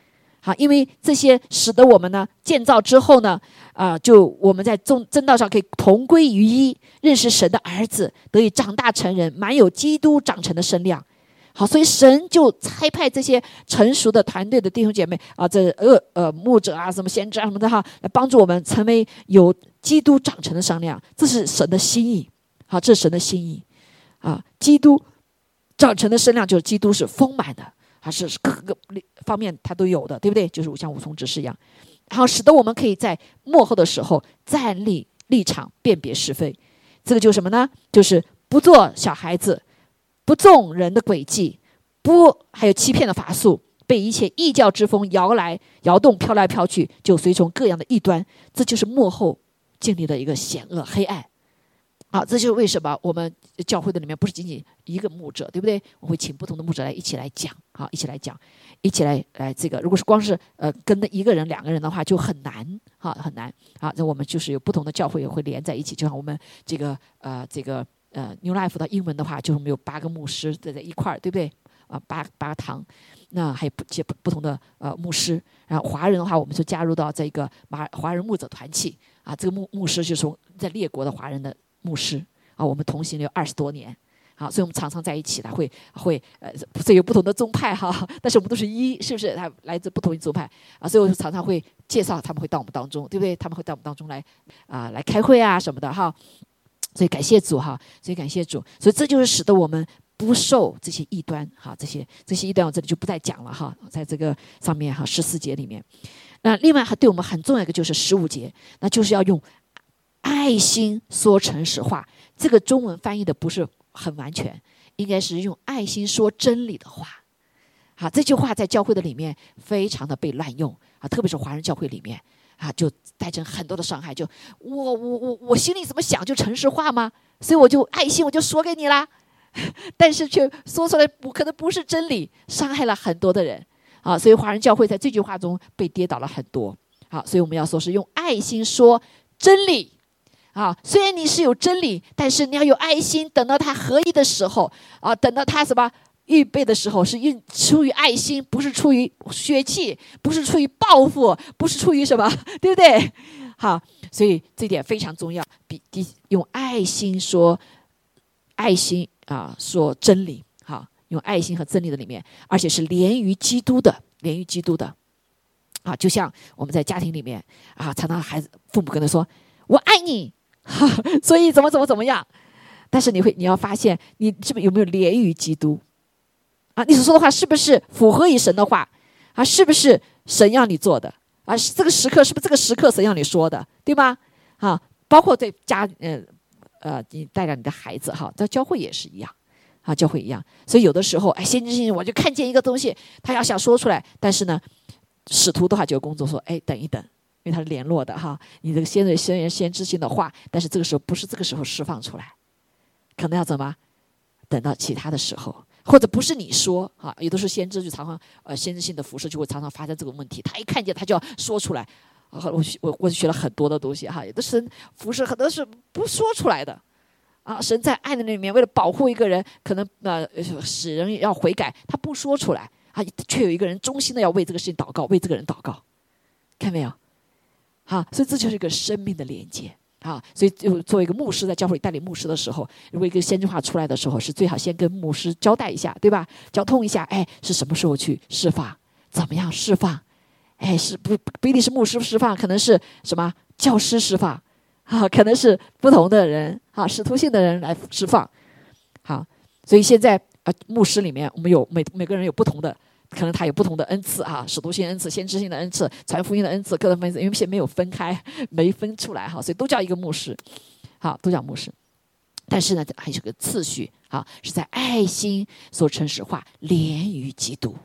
好，因为这些使得我们呢建造之后呢，啊，就我们在正正道上可以同归于一，认识神的儿子，得以长大成人，满有基督长成的身量。好，所以神就差派这些成熟的团队的弟兄姐妹啊，这呃呃牧者啊，什么先知啊什么的哈，来帮助我们成为有基督长成的身量。这是神的心意。好，这是神的心意。啊，基督长成的身量就是基督是丰满的。还是各个方面它都有的，对不对？就是像五从指示一样，然后使得我们可以在幕后的时候站立立场，辨别是非。这个就什么呢？就是不做小孩子，不纵人的诡计，不还有欺骗的法术，被一切异教之风摇来摇动，飘来飘去，就随从各样的异端。这就是幕后经历的一个险恶黑暗。好，这就是为什么我们教会的里面不是仅仅一个牧者，对不对？我会请不同的牧者来一起来讲，好，一起来讲，一起来来这个。如果是光是呃跟的一个人、两个人的话，就很难，哈，很难。好，那我们就是有不同的教会也会连在一起，就像我们这个呃这个呃 New Life 的英文的话，就是我们有八个牧师在在一块儿，对不对？啊，八八个堂，那还有不些不不同的呃牧师。然后华人的话，我们就加入到这个马华人牧者团契啊，这个牧牧师就是从在列国的华人的。牧师啊，我们同行了有二十多年，好，所以我们常常在一起的，会会呃，这有不同的宗派哈，但是我们都是一，是不是？他来自不同的宗派啊，所以我就常常会介绍他们会到我们当中，对不对？他们会到我们当中来啊，来开会啊什么的哈。所以感谢主哈，所以感谢主，所以这就是使得我们不受这些异端哈，这些这些异端我这里就不再讲了哈，在这个上面哈十四节里面，那另外还对我们很重要一个就是十五节，那就是要用。爱心说诚实话，这个中文翻译的不是很完全，应该是用爱心说真理的话。好，这句话在教会的里面非常的被滥用啊，特别是华人教会里面啊，就带成很多的伤害。就我我我我心里怎么想就诚实话吗？所以我就爱心我就说给你啦，但是却说出来不可能不是真理，伤害了很多的人啊。所以华人教会在这句话中被跌倒了很多。好，所以我们要说是用爱心说真理。啊，虽然你是有真理，但是你要有爱心。等到他合一的时候，啊，等到他什么预备的时候，是用出于爱心，不是出于血气，不是出于报复，不是出于什么，对不对？好，所以这点非常重要。比第用爱心说，爱心啊，说真理。好，用爱心和真理的里面，而且是连于基督的，连于基督的。啊，就像我们在家庭里面啊，常常孩子父母跟他说：“我爱你。” 所以怎么怎么怎么样？但是你会你要发现，你是不是有没有连于基督？啊，你所说的话是不是符合于神的话？啊，是不是神要你做的？啊，这个时刻是不是这个时刻神要你说的？对吗？啊，包括在家，呃，呃，你带着你的孩子哈，在教会也是一样，啊，教会一样。所以有的时候，哎，先知性我就看见一个东西，他要想说出来，但是呢。使徒的话就工作说：“哎，等一等，因为他是联络的哈。你这个先人、先人、先知性的话，但是这个时候不是这个时候释放出来，可能要怎么？等到其他的时候，或者不是你说哈。有的时候先知就常常呃，先知性的服饰就会常常发生这个问题。他一看见他就要说出来。我我我学了很多的东西哈。有的神服饰很多是不说出来的啊。神在爱的里面，为了保护一个人，可能呃使人要悔改，他不说出来。”啊，却有一个人衷心的要为这个事情祷告，为这个人祷告，看没有？好，所以这就是一个生命的连接啊。所以，就作为一个牧师，在教会里带领牧师的时候，如果一个先知话出来的时候，是最好先跟牧师交代一下，对吧？交通一下，哎，是什么时候去释放？怎么样释放？哎，是不不一定是牧师释放，可能是什么教师释放啊？可能是不同的人啊，使徒性的人来释放。好，所以现在。啊，牧师里面我们有每每个人有不同的，可能他有不同的恩赐啊，使徒性恩赐、先知性的恩赐、传福音的恩赐，各种分赐，因为现在没有分开，没分出来哈，所以都叫一个牧师，好，都叫牧师。但是呢，还是个次序啊，是在爱心所诚实化，连于基督。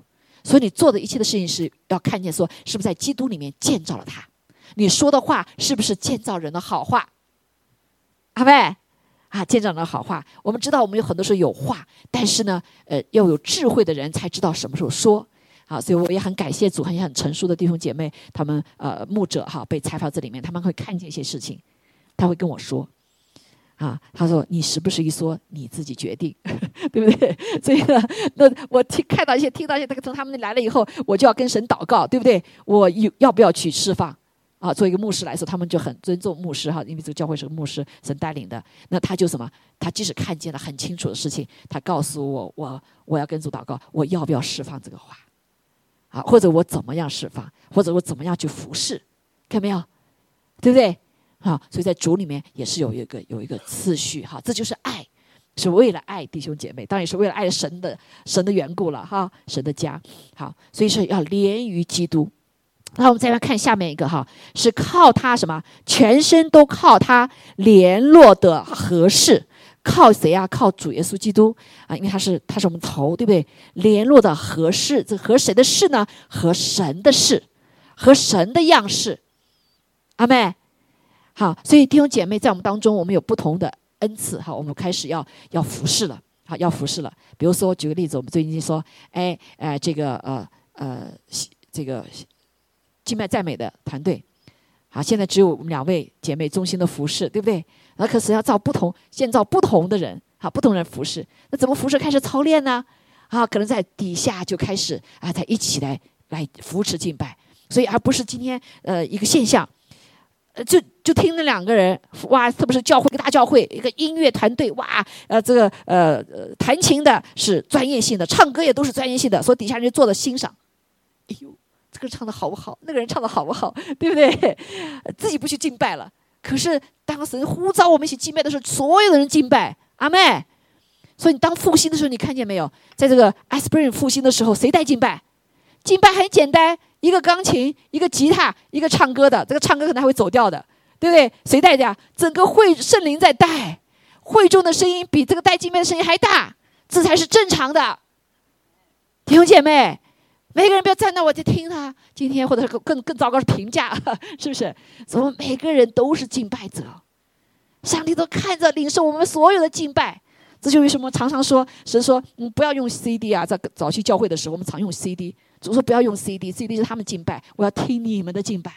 所以你做的一切的事情是要看见说，是不是在基督里面建造了他？你说的话是不是建造人的好话？阿妹。啊，见长的好话，我们知道我们有很多时候有话，但是呢，呃，要有智慧的人才知道什么时候说。好，所以我也很感谢主，也很成熟的弟兄姐妹，他们呃牧者哈被采访这里面，他们会看见一些事情，他会跟我说，啊，他说你时不时一说你自己决定，对不对？所以呢，那我听看到一些听到一些，从他们那来了以后，我就要跟神祷告，对不对？我有要不要去释放？啊，作为一个牧师来说，他们就很尊重牧师哈，因为这个教会是个牧师神带领的。那他就什么？他即使看见了很清楚的事情，他告诉我，我我要跟主祷告，我要不要释放这个话？啊，或者我怎么样释放？或者我怎么样去服侍？看到没有？对不对？好，所以在主里面也是有一个有一个次序哈，这就是爱，是为了爱弟兄姐妹，当然也是为了爱神的神的缘故了哈，神的家。好，所以说要连于基督。那我们再来看下面一个哈，是靠他什么？全身都靠他联络的合适，靠谁啊？靠主耶稣基督啊！因为他是他是我们头，对不对？联络的合适，这和谁的事呢？和神的事，和神的样式。阿妹，好，所以弟兄姐妹在我们当中，我们有不同的恩赐哈，我们开始要要服侍了，好，要服侍了。比如说，举个例子，我们最近说，哎哎，这个呃呃，这个。敬拜赞美的团队，好，现在只有我们两位姐妹中心的服饰，对不对？那可是要造不同，建造不同的人，好，不同人服饰。那怎么服饰开始操练呢？啊，可能在底下就开始啊，在一起来来扶持敬拜，所以而不是今天呃一个现象，呃，就就听那两个人哇，特别是教会一个大教会一个音乐团队哇，呃，这个呃弹琴的是专业性的，唱歌也都是专业性的，所以底下人就坐在欣赏，哎呦。这个唱的好不好？那个人唱的好不好？对不对？自己不去敬拜了。可是当神呼召我们一起敬拜的时候，所有的人敬拜，阿妹。所以你当复兴的时候，你看见没有？在这个 Spring 复兴的时候，谁带敬拜？敬拜很简单，一个钢琴，一个吉他，一个唱歌的。这个唱歌可能还会走调的，对不对？谁带的？整个会圣灵在带，会众的声音比这个带敬拜的声音还大，这才是正常的。弟兄姐妹。每个人不要站那，我就听他今天，或者是更更糟糕的评价，是不是？怎么每个人都是敬拜者？上帝都看着领受我们所有的敬拜，这就为什么常常说神说，嗯，不要用 CD 啊，在早期教会的时候，我们常用 CD，主说不要用 CD，CD 是他们敬拜，我要听你们的敬拜，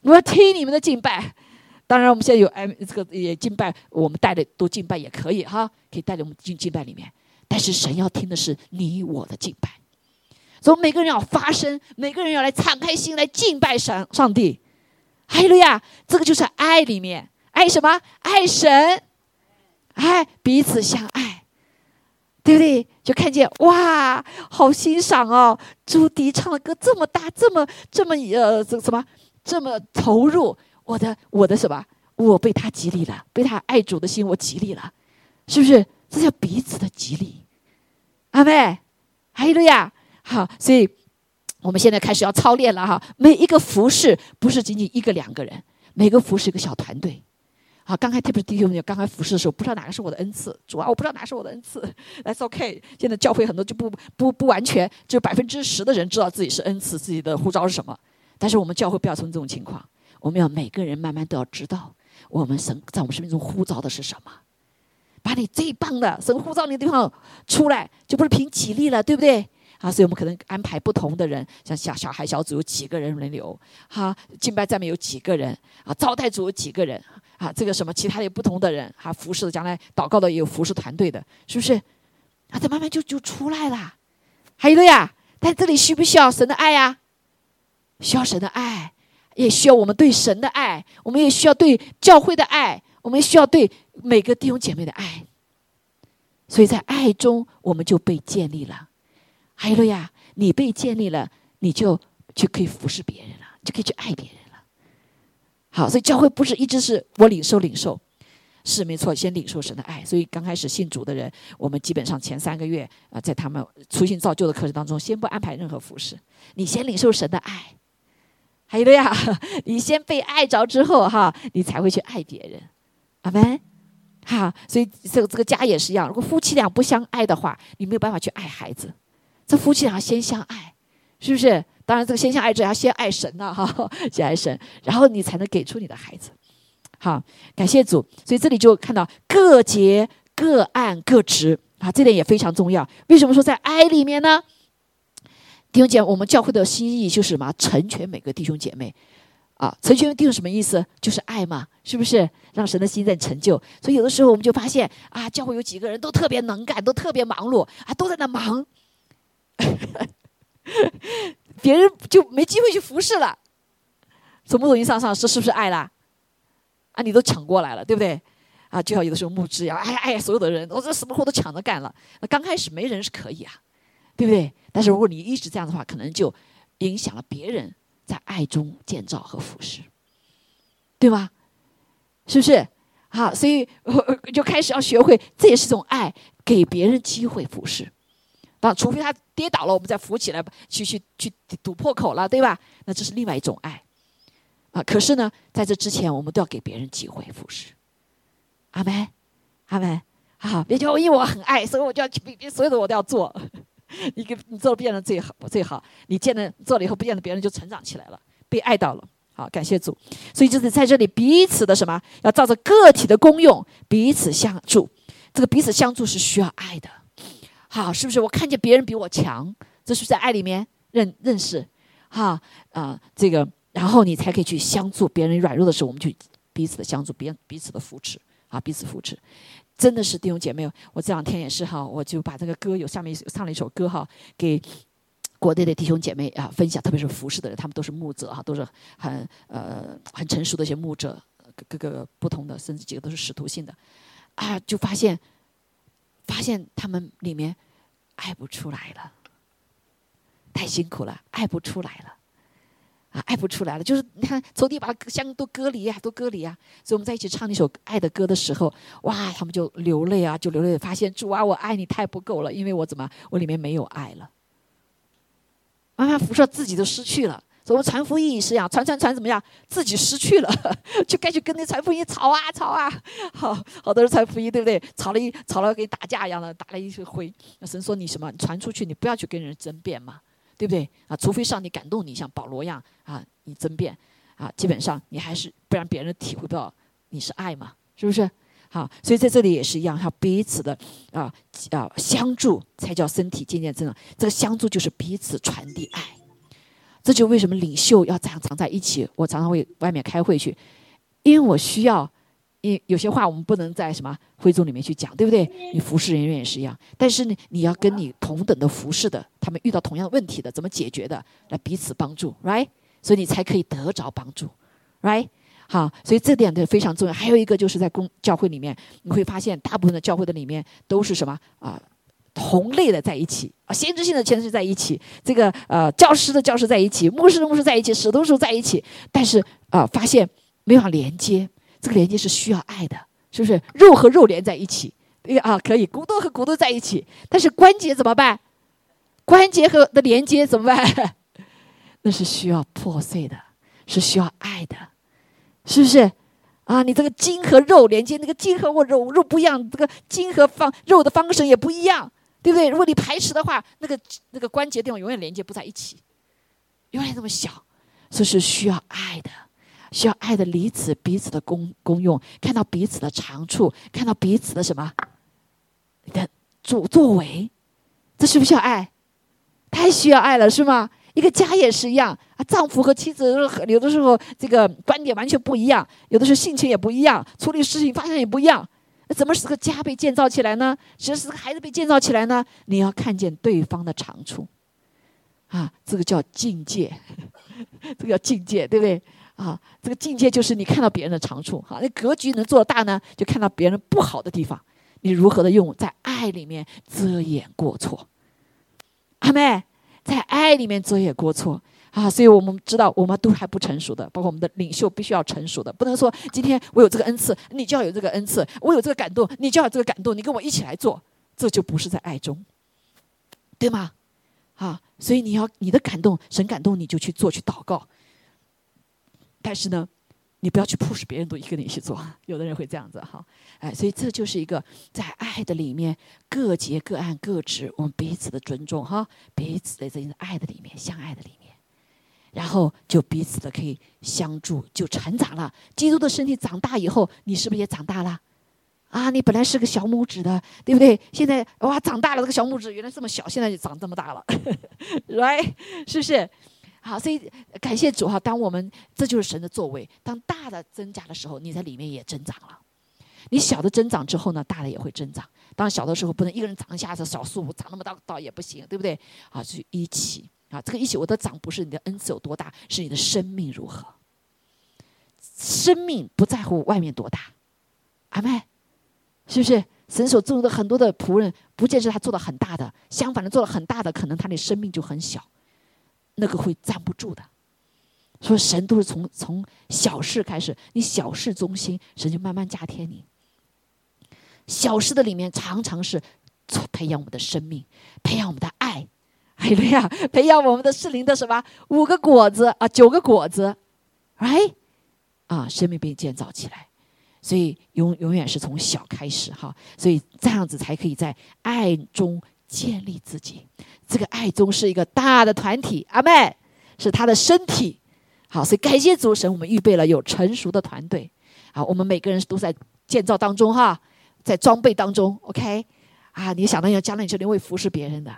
我要听你们的敬拜。当然，我们现在有 M 这个也敬拜，我们带的都敬拜也可以哈，可以带着我们进敬拜里面。但是神要听的是你我的敬拜。所以每个人要发声，每个人要来敞开心来敬拜神上帝。还有呀，这个就是爱里面爱什么？爱神，爱彼此相爱。对不对？就看见哇，好欣赏哦！朱迪唱的歌这么大，这么这么呃，这什么这么投入？我的我的什么？我被他激励了，被他爱主的心我激励了，是不是？这叫彼此的激励。阿妹，还有了呀！好，所以我们现在开始要操练了哈。每一个服饰不是仅仅一个两个人，每个服饰一个小团队。好，刚才特别是弟兄们刚开服侍的时候，不知道哪个是我的恩赐，主要我不知道哪个是我的恩赐。That's OK。现在教会很多就不不不完全，就百分之十的人知道自己是恩赐，自己的呼召是什么。但是我们教会不要从这种情况，我们要每个人慢慢都要知道，我们神在我们生命中呼召的是什么。把你最棒的神呼召你的地方出来，就不是凭体力了，对不对？啊，所以我们可能安排不同的人，像小小孩小组有几个人轮流，哈，敬拜赞美有几个人，啊，招待组有几个人。啊，这个什么，其他有不同的人，哈，服侍的，将来祷告的也有服侍团队的，是不是？啊，这慢慢就就出来了。还有的呀，但这里需不需要神的爱呀？需要神的爱，也需要我们对神的爱，我们也需要对教会的爱，我们需要对每个弟兄姐妹的爱。所以在爱中，我们就被建立了。还有的呀，你被建立了，你就就可以服侍别人了，就可以去爱别人了。好，所以教会不是一直是我领受领受，是没错，先领受神的爱。所以刚开始信主的人，我们基本上前三个月啊，在他们初心造就的课程当中，先不安排任何服饰，你先领受神的爱。还有的呀，你先被爱着之后哈，你才会去爱别人。阿门。哈，所以这个这个家也是一样，如果夫妻俩不相爱的话，你没有办法去爱孩子。这夫妻俩先相爱，是不是？当然，这个先相爱者要先爱神呐，哈，先爱神，然后你才能给出你的孩子。好，感谢主。所以这里就看到各节各案各职啊，这点也非常重要。为什么说在爱里面呢？弟兄姐妹，我们教会的心意就是什么？成全每个弟兄姐妹啊。成全弟兄什么意思？就是爱嘛，是不是？让神的心在成就。所以有的时候我们就发现啊，教会有几个人都特别能干，都特别忙碌啊，都在那忙。别人就没机会去服侍了，从某种意义上上是是不是爱啦？啊，你都抢过来了，对不对？啊，就像有的时候牧师呀，哎呀哎呀，所有的人，我这什么活都抢着干了。那刚开始没人是可以啊，对不对？但是如果你一直这样的话，可能就影响了别人在爱中建造和服侍，对吧？是不是？好，所以就开始要学会，这也是种爱，给别人机会服侍。那除非他跌倒了，我们再扶起来，去去去堵破口了，对吧？那这是另外一种爱，啊！可是呢，在这之前，我们都要给别人机会服侍。阿门，阿门。好，别叫，因为我很爱，所以我就要比比所有的我都要做。你给你做了别人最好，最好。你见了做了以后，不见得别人就成长起来了，被爱到了。好，感谢主。所以就是在这里彼此的什么，要照着个体的功用彼此相助。这个彼此相助是需要爱的。好，是不是我看见别人比我强？这是不是在爱里面认认识，哈啊，这个，然后你才可以去相助别人软弱的时候，我们去彼此的相助，别彼此的扶持，啊，彼此扶持，真的是弟兄姐妹。我这两天也是哈，我就把这个歌有下面唱了一首歌哈，给国内的弟兄姐妹啊分享，特别是服侍的人，他们都是牧者哈，都是很呃很成熟的一些牧者，各个不同的，甚至几个都是使徒性的，啊，就发现。发现他们里面爱不出来了，太辛苦了，爱不出来了，啊，爱不出来了。就是你看，从地把香都隔离啊，都隔离啊。所以我们在一起唱那首爱的歌的时候，哇，他们就流泪啊，就流泪，发现主啊，我爱你太不够了，因为我怎么，我里面没有爱了，慢慢辐射自己都失去了。我们传福音也是一样，传传传怎么样？自己失去了，就该去跟那传福音吵啊吵啊！好，好多人传福音，对不对？吵了一吵了，跟打架一样的，打了一回。那神说你什么？传出去，你不要去跟人争辩嘛，对不对？啊，除非上帝感动你，像保罗一样啊，你争辩啊，基本上你还是不然别人体会不到你是爱嘛，是不是？好，所以在这里也是一样，要彼此的啊啊相助，才叫身体渐渐增长。这个相助就是彼此传递爱。这就为什么领袖要常常在一起。我常常会外面开会去，因为我需要。因有些话我们不能在什么会众里面去讲，对不对？你服侍人员也是一样。但是呢，你要跟你同等的服侍的，他们遇到同样问题的，怎么解决的，来彼此帮助，right？所以你才可以得着帮助，right？好，所以这点的非常重要。还有一个就是在公教会里面，你会发现大部分的教会的里面都是什么啊？同类的在一起啊，先知性的先知在一起，这个呃教师的教师在一起，牧师的牧师在一起，使徒使在一起，但是啊，发现没有连接，这个连接是需要爱的，是不是？肉和肉连在一起，啊，可以，骨头和骨头在一起，但是关节怎么办？关节和的连接怎么办？那是需要破碎的，是需要爱的，是不是？啊，你这个筋和肉连接，那个筋和我肉肉不一样，这个筋和方肉的方绳也不一样，对不对？如果你排斥的话，那个那个关节地方永远连接不在一起，永远那么小，这是需要爱的，需要爱的彼此彼此的功功用，看到彼此的长处，看到彼此的什么你的作作为，这需不需要爱？太需要爱了，是吗？一个家也是一样啊，丈夫和妻子有的时候这个观点完全不一样，有的时候性情也不一样，处理事情方向也不一样。那怎么使个家被建造起来呢？只是个孩子被建造起来呢？你要看见对方的长处，啊，这个叫境界，这个叫境界，对不对？啊，这个境界就是你看到别人的长处，哈，那格局能做大呢，就看到别人不好的地方，你如何的用在爱里面遮掩过错。阿妹，在爱里面遮掩过错啊，所以我们知道我们都还不成熟的，包括我们的领袖必须要成熟的，不能说今天我有这个恩赐，你就要有这个恩赐；我有这个感动，你就要这个感动，你跟我一起来做，这就不是在爱中，对吗？啊，所以你要你的感动，神感动你就去做去祷告，但是呢。你不要去 push 别人都一个人一起做，有的人会这样子哈，哎，所以这就是一个在爱的里面各节各案各职，我们彼此的尊重哈，彼此的这爱的里面相爱的里面，然后就彼此的可以相助，就成长了。基督的身体长大以后，你是不是也长大了？啊，你本来是个小拇指的，对不对？现在哇，长大了，这个小拇指原来这么小，现在就长这么大了，right？是不是？好，所以感谢主哈！当我们这就是神的作为，当大的增加的时候，你在里面也增长了。你小的增长之后呢，大的也会增长。当小的时候不能一个人长一下子小树长那么大倒也不行，对不对？啊，就一起啊，这个一起我的长不是你的恩赐有多大，是你的生命如何。生命不在乎外面多大，阿妹，是不是？神所种的很多的仆人，不见是他做的很大的，相反的做了很大的，可能他的生命就很小。那个会站不住的，说神都是从从小事开始，你小事中心，神就慢慢加添你。小事的里面常常是培养我们的生命，培养我们的，哎呀，培养我们的适龄的什么五个果子啊，九个果子，，right，啊，生命被建造起来，所以永永远是从小开始哈，所以这样子才可以在爱中。建立自己，这个爱中是一个大的团体，阿妹是他的身体。好，所以感谢主神，我们预备了有成熟的团队。好，我们每个人都在建造当中哈，在装备当中。OK，啊，你想到要将来你是会服侍别人的，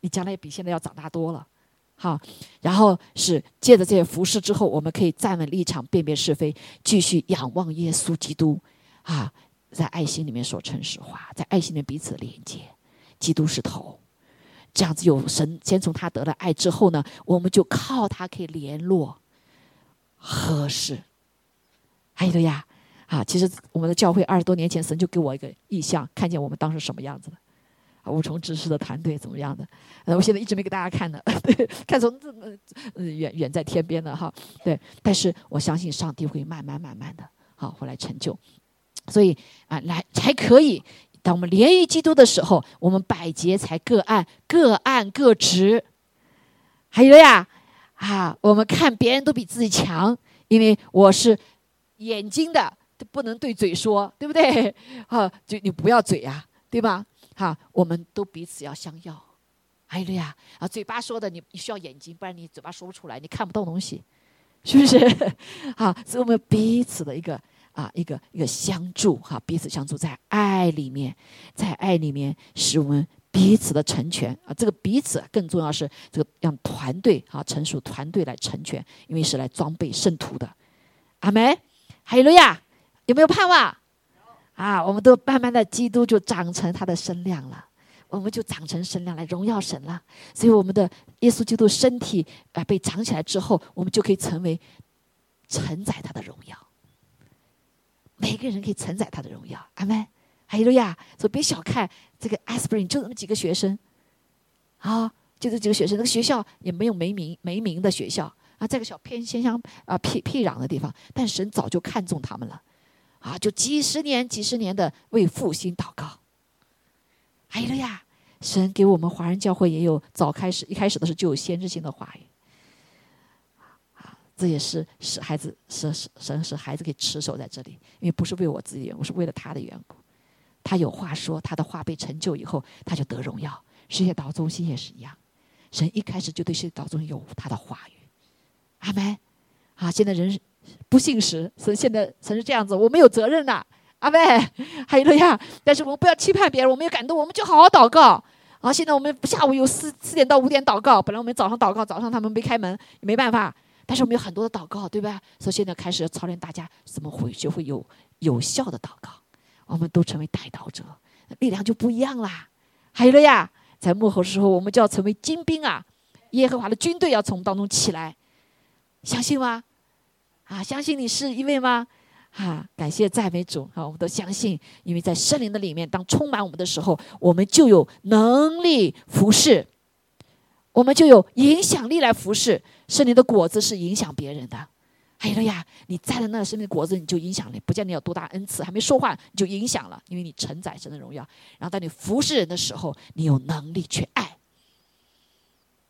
你将来比现在要长大多了。好，然后是借着这些服饰之后，我们可以站稳立场，辨别是非，继续仰望耶稣基督。啊，在爱心里面说诚实话，在爱心里面彼此连接。基督是头，这样子有神先从他得了爱之后呢，我们就靠他可以联络合适。还有的呀，啊，其实我们的教会二十多年前，神就给我一个意向，看见我们当时什么样子的，五重知识的团队怎么样的？呃，我现在一直没给大家看呢，看从这么远远在天边的哈，对，但是我相信上帝会慢慢慢慢的，好，会来成就，所以啊，来才可以。当我们连于基督的时候，我们百节才各按各按各职。还有呀，啊，我们看别人都比自己强，因为我是眼睛的，不能对嘴说，对不对？啊，就你不要嘴呀，对吧？哈，我们都彼此要相要。还有呀，啊，嘴巴说的你你需要眼睛，不然你嘴巴说不出来，你看不到东西，是不是？好，所以我们彼此的一个。啊，一个一个相助哈，彼此相助，在爱里面，在爱里面使我们彼此的成全啊。这个彼此更重要是这个让团队啊，成熟团队来成全，因为是来装备圣徒的。阿门，哈利路亚，有没有盼望？啊，我们都慢慢的基督就长成他的身量了，我们就长成身量来荣耀神了。所以我们的耶稣基督身体啊被长起来之后，我们就可以成为承载他的荣耀。每个人可以承载他的荣耀，阿门。哎呦呀，说别小看这个 Aspirin，就那么几个学生，啊，就这几个学生，那个学校也没有没名没名的学校。啊，在个小偏偏乡啊僻僻壤的地方，但神早就看中他们了，啊，就几十年几十年的为复兴祷告。哎呀，神给我们华人教会也有早开始一开始的时候就有先知性的话语。啊这也是使孩子使使神使孩子给持守在这里，因为不是为我自己缘故，是为了他的缘故。他有话说，他的话被成就以后，他就得荣耀。世界岛中心也是一样，神一开始就对世界岛中心有他的话语。阿门。啊，现在人不信时，神现在神是这样子，我们有责任的。阿门。还有了呀，但是我们不要期盼别人，我们有感动，我们就好好祷告。啊，现在我们下午有四四点到五点祷告，本来我们早上祷告，早上他们没开门，也没办法。但是我们有很多的祷告，对吧？所以现在开始操练大家怎么会学会有有效的祷告。我们都成为带祷者，力量就不一样啦。还有了呀，在幕后的时候，我们就要成为精兵啊！耶和华的军队要从当中起来，相信吗？啊，相信你是一位吗？啊，感谢赞美主啊！我们都相信，因为在圣灵的里面，当充满我们的时候，我们就有能力服侍。我们就有影响力来服侍圣灵的果子是影响别人的。还有了呀，你摘了那圣灵的果子，你就影响力，不见你有多大恩赐，还没说话你就影响了，因为你承载神的荣耀。然后当你服侍人的时候，你有能力去爱，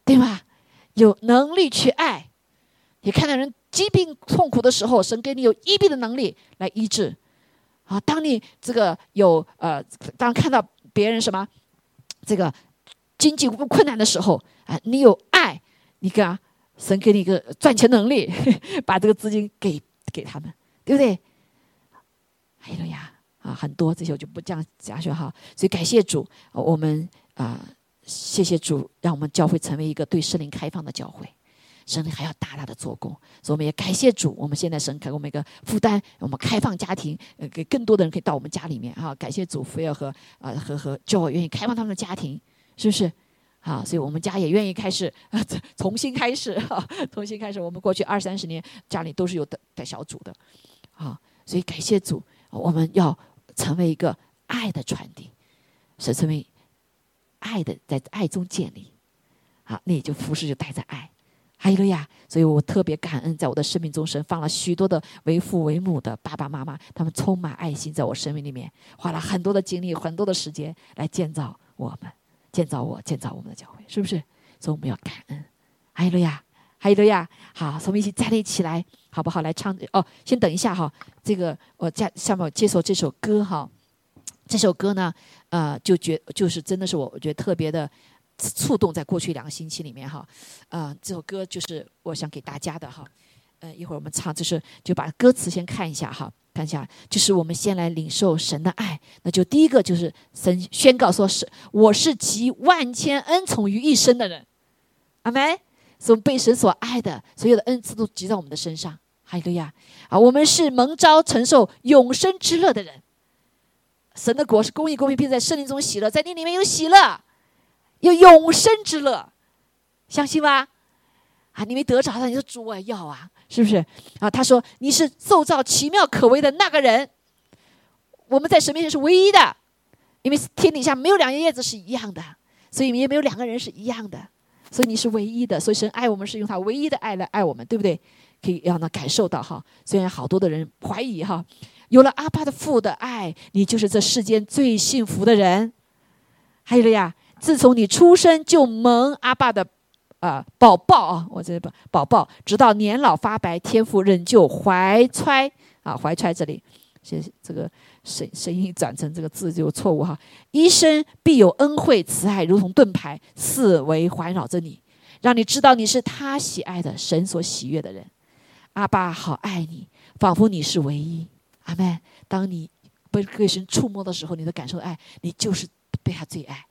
对吧？有能力去爱。你看到人疾病痛苦的时候，神给你有医病的能力来医治。啊，当你这个有呃，当看到别人什么这个经济困难的时候。啊，你有爱，你看神给你一个赚钱能力，把这个资金给给他们，对不对？还有呀，啊，很多这些我就不讲讲去哈。所以感谢主，我们啊，谢谢主，让我们教会成为一个对圣灵开放的教会，神还要大大的做工。所以我们也感谢主，我们现在神给我们一个负担，我们开放家庭，呃，给更多的人可以到我们家里面哈。感谢主，福要和啊和和教会愿意开放他们的家庭，是不是？啊，所以我们家也愿意开始啊，重新开始哈，重新开始。我们过去二三十年家里都是有带带小组的，啊，所以感谢主，我们要成为一个爱的传递，是成为爱的，在爱中建立，啊，那也就服饰就带着爱，哈利路亚，所以我特别感恩，在我的生命中，神放了许多的为父为母的爸爸妈妈，他们充满爱心，在我生命里面花了很多的精力、很多的时间来建造我们。建造我，建造我们的教会，是不是？所以我们要感恩。哈利路亚，哈利路亚。好，我们一起站立起来，好不好？来唱哦，先等一下哈。这个我下下面接受这首歌哈。这首歌呢，呃，就觉就是真的是我我觉得特别的触动，在过去两个星期里面哈。呃，这首歌就是我想给大家的哈。呃，一会儿我们唱，就是就把歌词先看一下哈。看一下，就是我们先来领受神的爱，那就第一个就是神宣告说是我是集万千恩宠于一身的人，阿门。是我们被神所爱的，所有的恩赐都集在我们的身上。哈利路亚啊！我们是蒙召承受永生之乐的人。神的国是公义、公平，并在圣灵中喜乐，在你里面有喜乐，有永生之乐，相信吗？啊，你没得着的，你说主我要啊。是不是啊？他说：“你是受造奇妙可为的那个人。我们在神面前是唯一的，因为天底下没有两叶子是一样的，所以也没有两个人是一样的。所以你是唯一的。所以神爱我们是用他唯一的爱来爱我们，对不对？可以让他感受到哈。虽然好多的人怀疑哈，有了阿爸的父的爱，你就是这世间最幸福的人。还有了呀，自从你出生就蒙阿爸的。”啊，宝宝啊，我这宝宝宝，直到年老发白，天父仍旧怀揣啊，怀揣这里，这这个声声音转成这个字就有错误哈。一生必有恩惠慈爱，如同盾牌，四围环绕着你，让你知道你是他喜爱的神所喜悦的人。阿爸好爱你，仿佛你是唯一。阿门。当你被被神触摸的时候，你的感受爱，你就是被他最爱。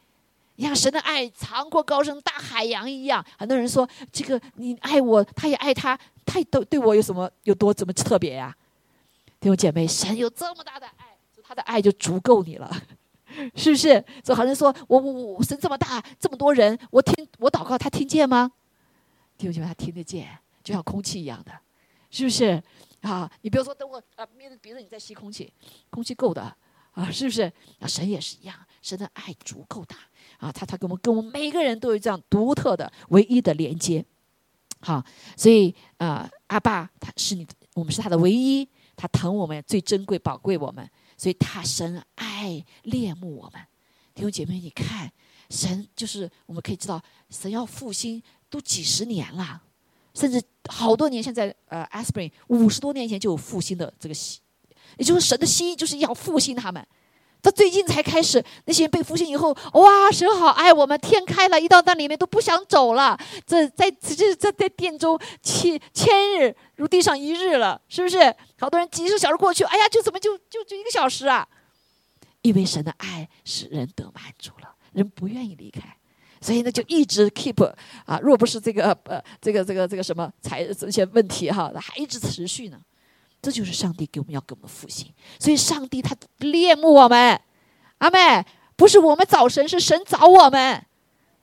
你像神的爱长阔高深，大海洋一样。很多人说：“这个你爱我，他也爱他，他都对我有什么有多怎么特别呀？”弟兄姐妹，神有这么大的爱，他的爱就足够你了，是不是？就好像说我我我神这么大，这么多人，我听我祷告，他听见吗？弟兄姐妹，他听得见，就像空气一样的，是不是？啊，你比如说，等我啊，面对别人你在吸空气，空气够的。啊，是不是？啊，神也是一样，神的爱足够大啊，他他跟我们跟我们每个人都有这样独特的、唯一的连接。好，所以啊，阿爸他是你，我们是他的唯一，他疼我们，最珍贵、宝贵我们，所以他神爱恋慕我们。弟兄姐妹，你看，神就是我们可以知道，神要复兴都几十年了，甚至好多年。现在呃，Aspirin 五十多年前就有复兴的这个心，也就是神的心就是要复兴他们。他最近才开始，那些人被复兴以后，哇，神好爱我们，天开了，一到那里面都不想走了。这在这这在殿中千千日如地上一日了，是不是？好多人几十小时过去，哎呀，就怎么就就就一个小时啊？因为神的爱使人得满足了，人不愿意离开，所以呢就一直 keep 啊。若不是这个呃这个这个这个什么财这些问题哈，还一直持续呢。这就是上帝给我们要给我们复兴，所以上帝他恋慕我们，阿妹不是我们找神，是神找我们。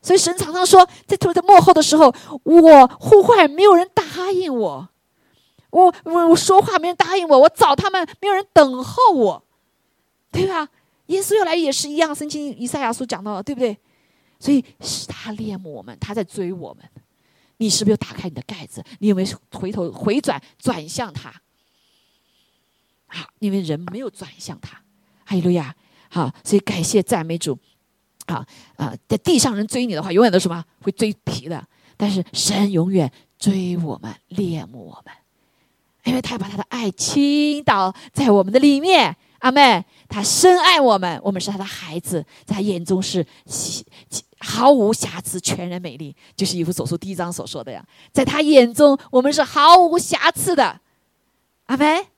所以神常常说，在特别在幕后的时候，我呼唤没有人答应我，我我我说话没人答应我，我找他们没有人等候我，对吧？耶稣要来也是一样，圣经以赛亚书讲到了，对不对？所以是他恋慕我们，他在追我们。你是不是又打开你的盖子？你有没有回头回转转向他？好，因为人没有转向他，哈利路亚！好，所以感谢赞美主。好啊，在地上人追你的话，永远都什么会追皮的。但是神永远追我们，恋慕我们，因为他要把他的爱倾倒在我们的里面。阿妹，他深爱我们，我们是他的孩子，在他眼中是毫无瑕疵、全然美丽，就是以弗所书第一章所说的呀。在他眼中，我们是毫无瑕疵的。阿妹。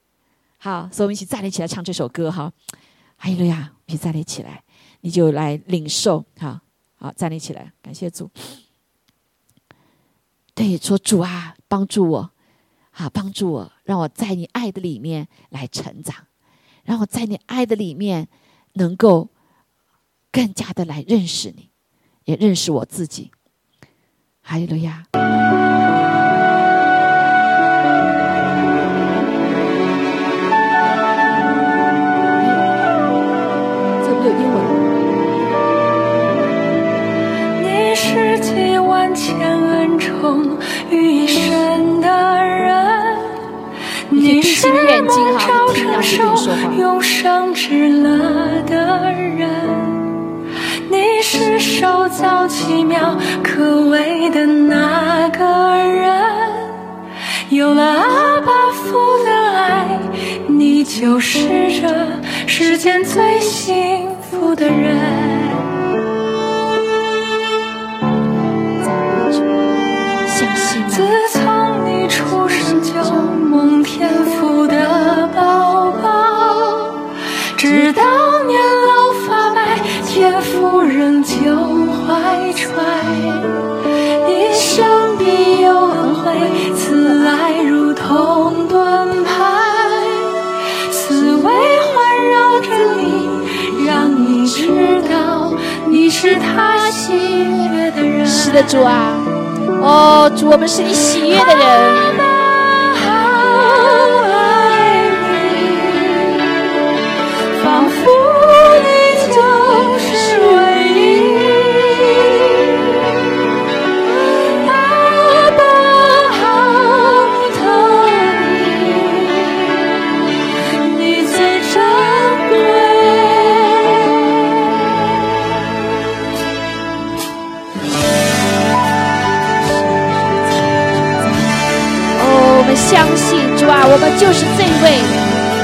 好，所以我们一起站立起来唱这首歌哈，哈利路亚！一起站立起来，你就来领受哈。好，站立起来，感谢主。对，说主啊，帮助我，好，帮助我，让我在你爱的里面来成长，让我在你爱的里面能够更加的来认识你，也认识我自己。哈利路亚。用伤治了的人，你是手造奇妙可畏的那个人。有了阿爸父的爱，你就是这世间最幸福的人。自从你出生就梦天赋的宝宝，直到年老发白，天赋仍旧怀揣。一生必有恩惠，此爱如同盾牌，此为环绕着你，让你知道你是他喜悦的人。是的，主啊。哦，我们是你喜悦的人。我们就是这位，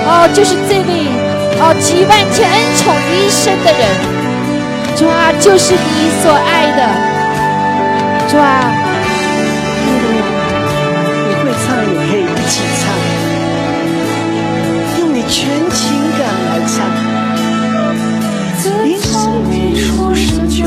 哦，就是这位，哦，几万千恩宠一生的人，主啊，就是你所爱的，主啊，你会唱也可以一起唱，用你全情感来唱。自从你出生就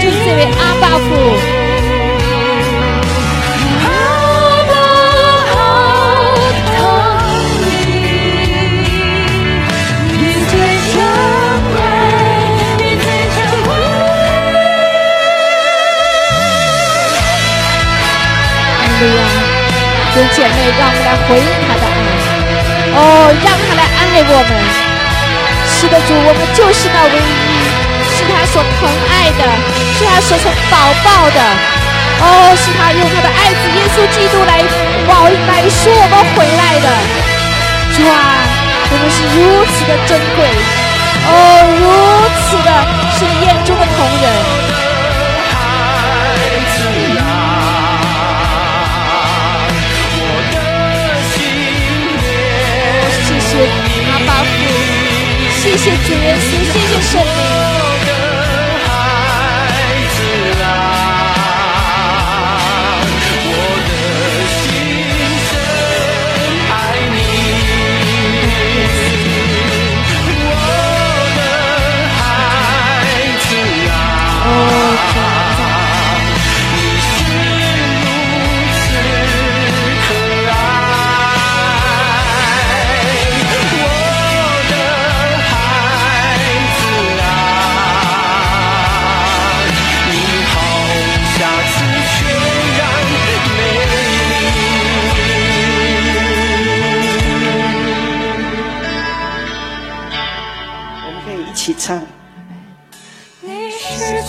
就是这位阿爸父。阿爸好你，最珍贵，你最珍贵。哈利路亚！弟兄姐妹，让我们来回应他的爱，哦，让他来安慰我们。是的，主，我们就是那唯一，他所疼爱的，是他所所宝宝的。哦，是他用他的爱子耶稣基督来保来说我们回来的。主啊，我们是如此的珍贵，哦，如此的是你眼中的同人。谢谢阿爸父。谢谢主耶稣，谢谢圣灵。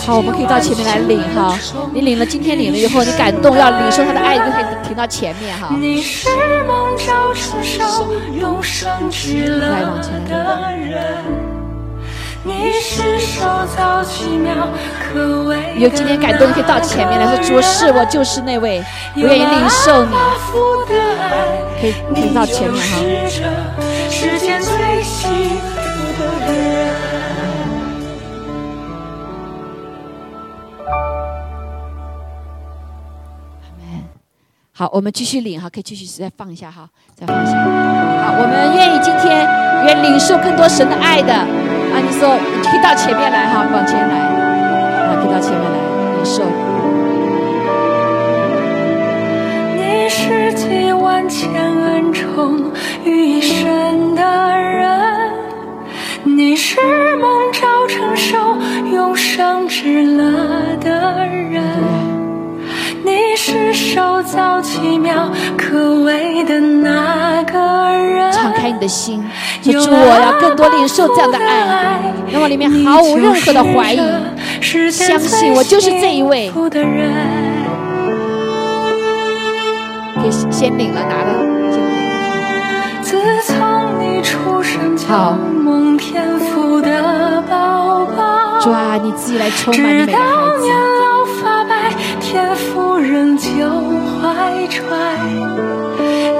好，我们可以到前面来领哈。你领了，今天领了以后，你感动要领受他的爱，就可以停到前面哈。来往前有今天感动，你可以到前面来说：“主是我就是那位，我愿意领受你。”可以停到前面哈。好，我们继续领哈，可以继续再放一下哈，再放一下。好，我们愿意今天愿领受更多神的爱的啊！你说可以到前面来哈，往前来，啊，可以到前面来领受。你是集万千恩宠于一身的人，你是蒙召承受永生之乐的人。你是手造奇妙可畏的那个人。敞开你的心，主，我要更多领受这样的爱，让我里面毫无任何的怀疑，相信我就是这一位。给先领了，拿了。自从你出生就蒙天赋的宝宝，主啊，你自己来充满你每个孩子。天赋仍旧怀揣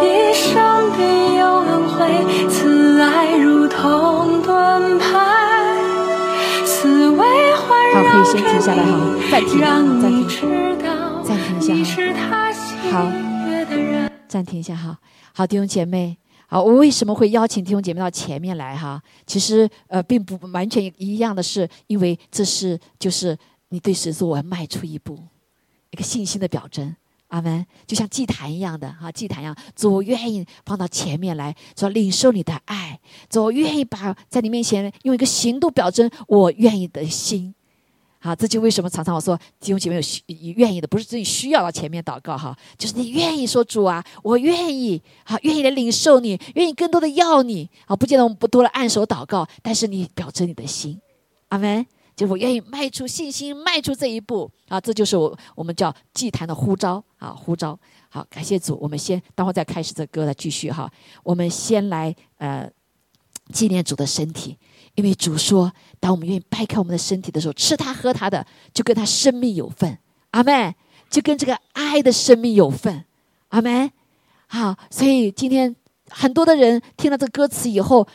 一生必有恩惠，此爱如同盾牌，思维环绕好，可以先停下来哈，暂停，暂停，暂停一下哈。好，暂停一下哈。好，弟兄姐妹，好，我为什么会邀请弟兄姐妹到前面来哈？其实呃，并不完全一样的是，因为这是就是你对神说我要迈出一步。一个信心的表征，阿门。就像祭坛一样的哈，祭坛一样，主愿意放到前面来，说领受你的爱，主愿意把在你面前用一个行动表征我愿意的心。好，这就为什么常常我说弟兄姐妹有需愿意的，不是自己需要到前面祷告哈，就是你愿意说主啊，我愿意，好，愿意来领受你，愿意更多的要你。好，不见得我们不多了按手祷告，但是你表征你的心，阿门。就我愿意迈出信心，迈出这一步啊！这就是我我们叫祭坛的呼召啊！呼召好，感谢主。我们先等会再开始这歌来继续哈。我们先来呃纪念主的身体，因为主说，当我们愿意掰开我们的身体的时候，吃它喝它的，就跟他生命有份。阿门。就跟这个爱的生命有份。阿门。好，所以今天很多的人听了这歌词以后，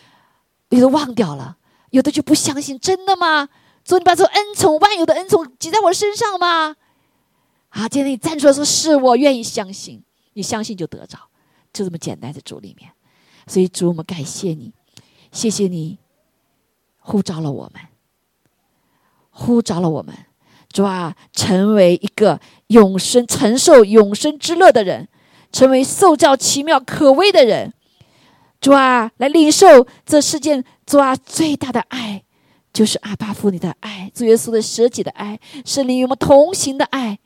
有的忘掉了，有的就不相信，真的吗？主，你把这恩宠、万有的恩宠挤在我身上吗？啊，今天你站出来说：“是我愿意相信，你相信就得着，就这么简单，在主里面。”所以主，我们感谢你，谢谢你呼召了我们，呼召了我们，主啊，成为一个永生、承受永生之乐的人，成为受教奇妙可畏的人。主啊，来领受这世界主啊最大的爱，就是阿巴父你的爱，主耶稣的舍己的爱，圣灵与我们同行的爱，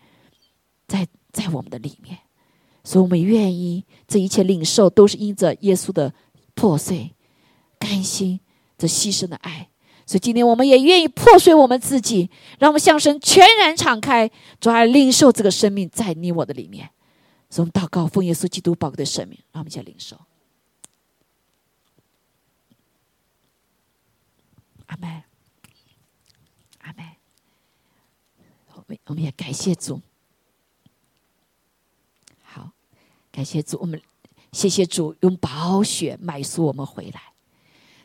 在在我们的里面，所以我们愿意这一切领受，都是因着耶稣的破碎、甘心、这牺牲的爱。所以今天我们也愿意破碎我们自己，让我们向神全然敞开，主啊，领受这个生命在你我的里面。所以我们祷告，奉耶稣基督宝贵的生命，让我们一起领受。阿门，阿门。我我们也感谢主，好，感谢主，我们谢谢主用宝血买赎我们回来，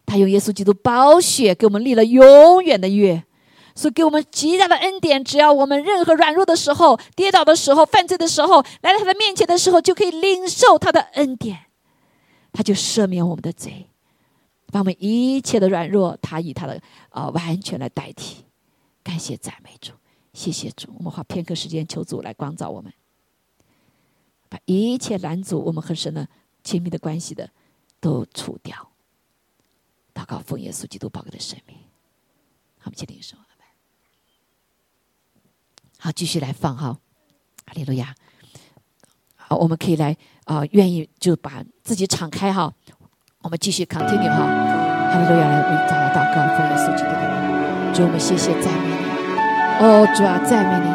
他用耶稣基督宝血给我们立了永远的约，所以给我们极大的恩典。只要我们任何软弱的时候、跌倒的时候、犯罪的时候，来到他的面前的时候，就可以领受他的恩典，他就赦免我们的罪。把我们一切的软弱，他以他的啊完全来代替。感谢赞美主，谢谢主。我们花片刻时间求主来光照我们，把一切拦阻我们和神的亲密的关系的都除掉。祷告奉耶稣基督宝贵的生命，好，我们接领受。好，继续来放哈，阿利路亚。好，我们可以来啊，愿意就把自己敞开哈。我们继续 continue 哈，哈利路亚来为大家祷告，奉耶稣基督的名，主我们谢谢赞美你，哦主啊赞美你。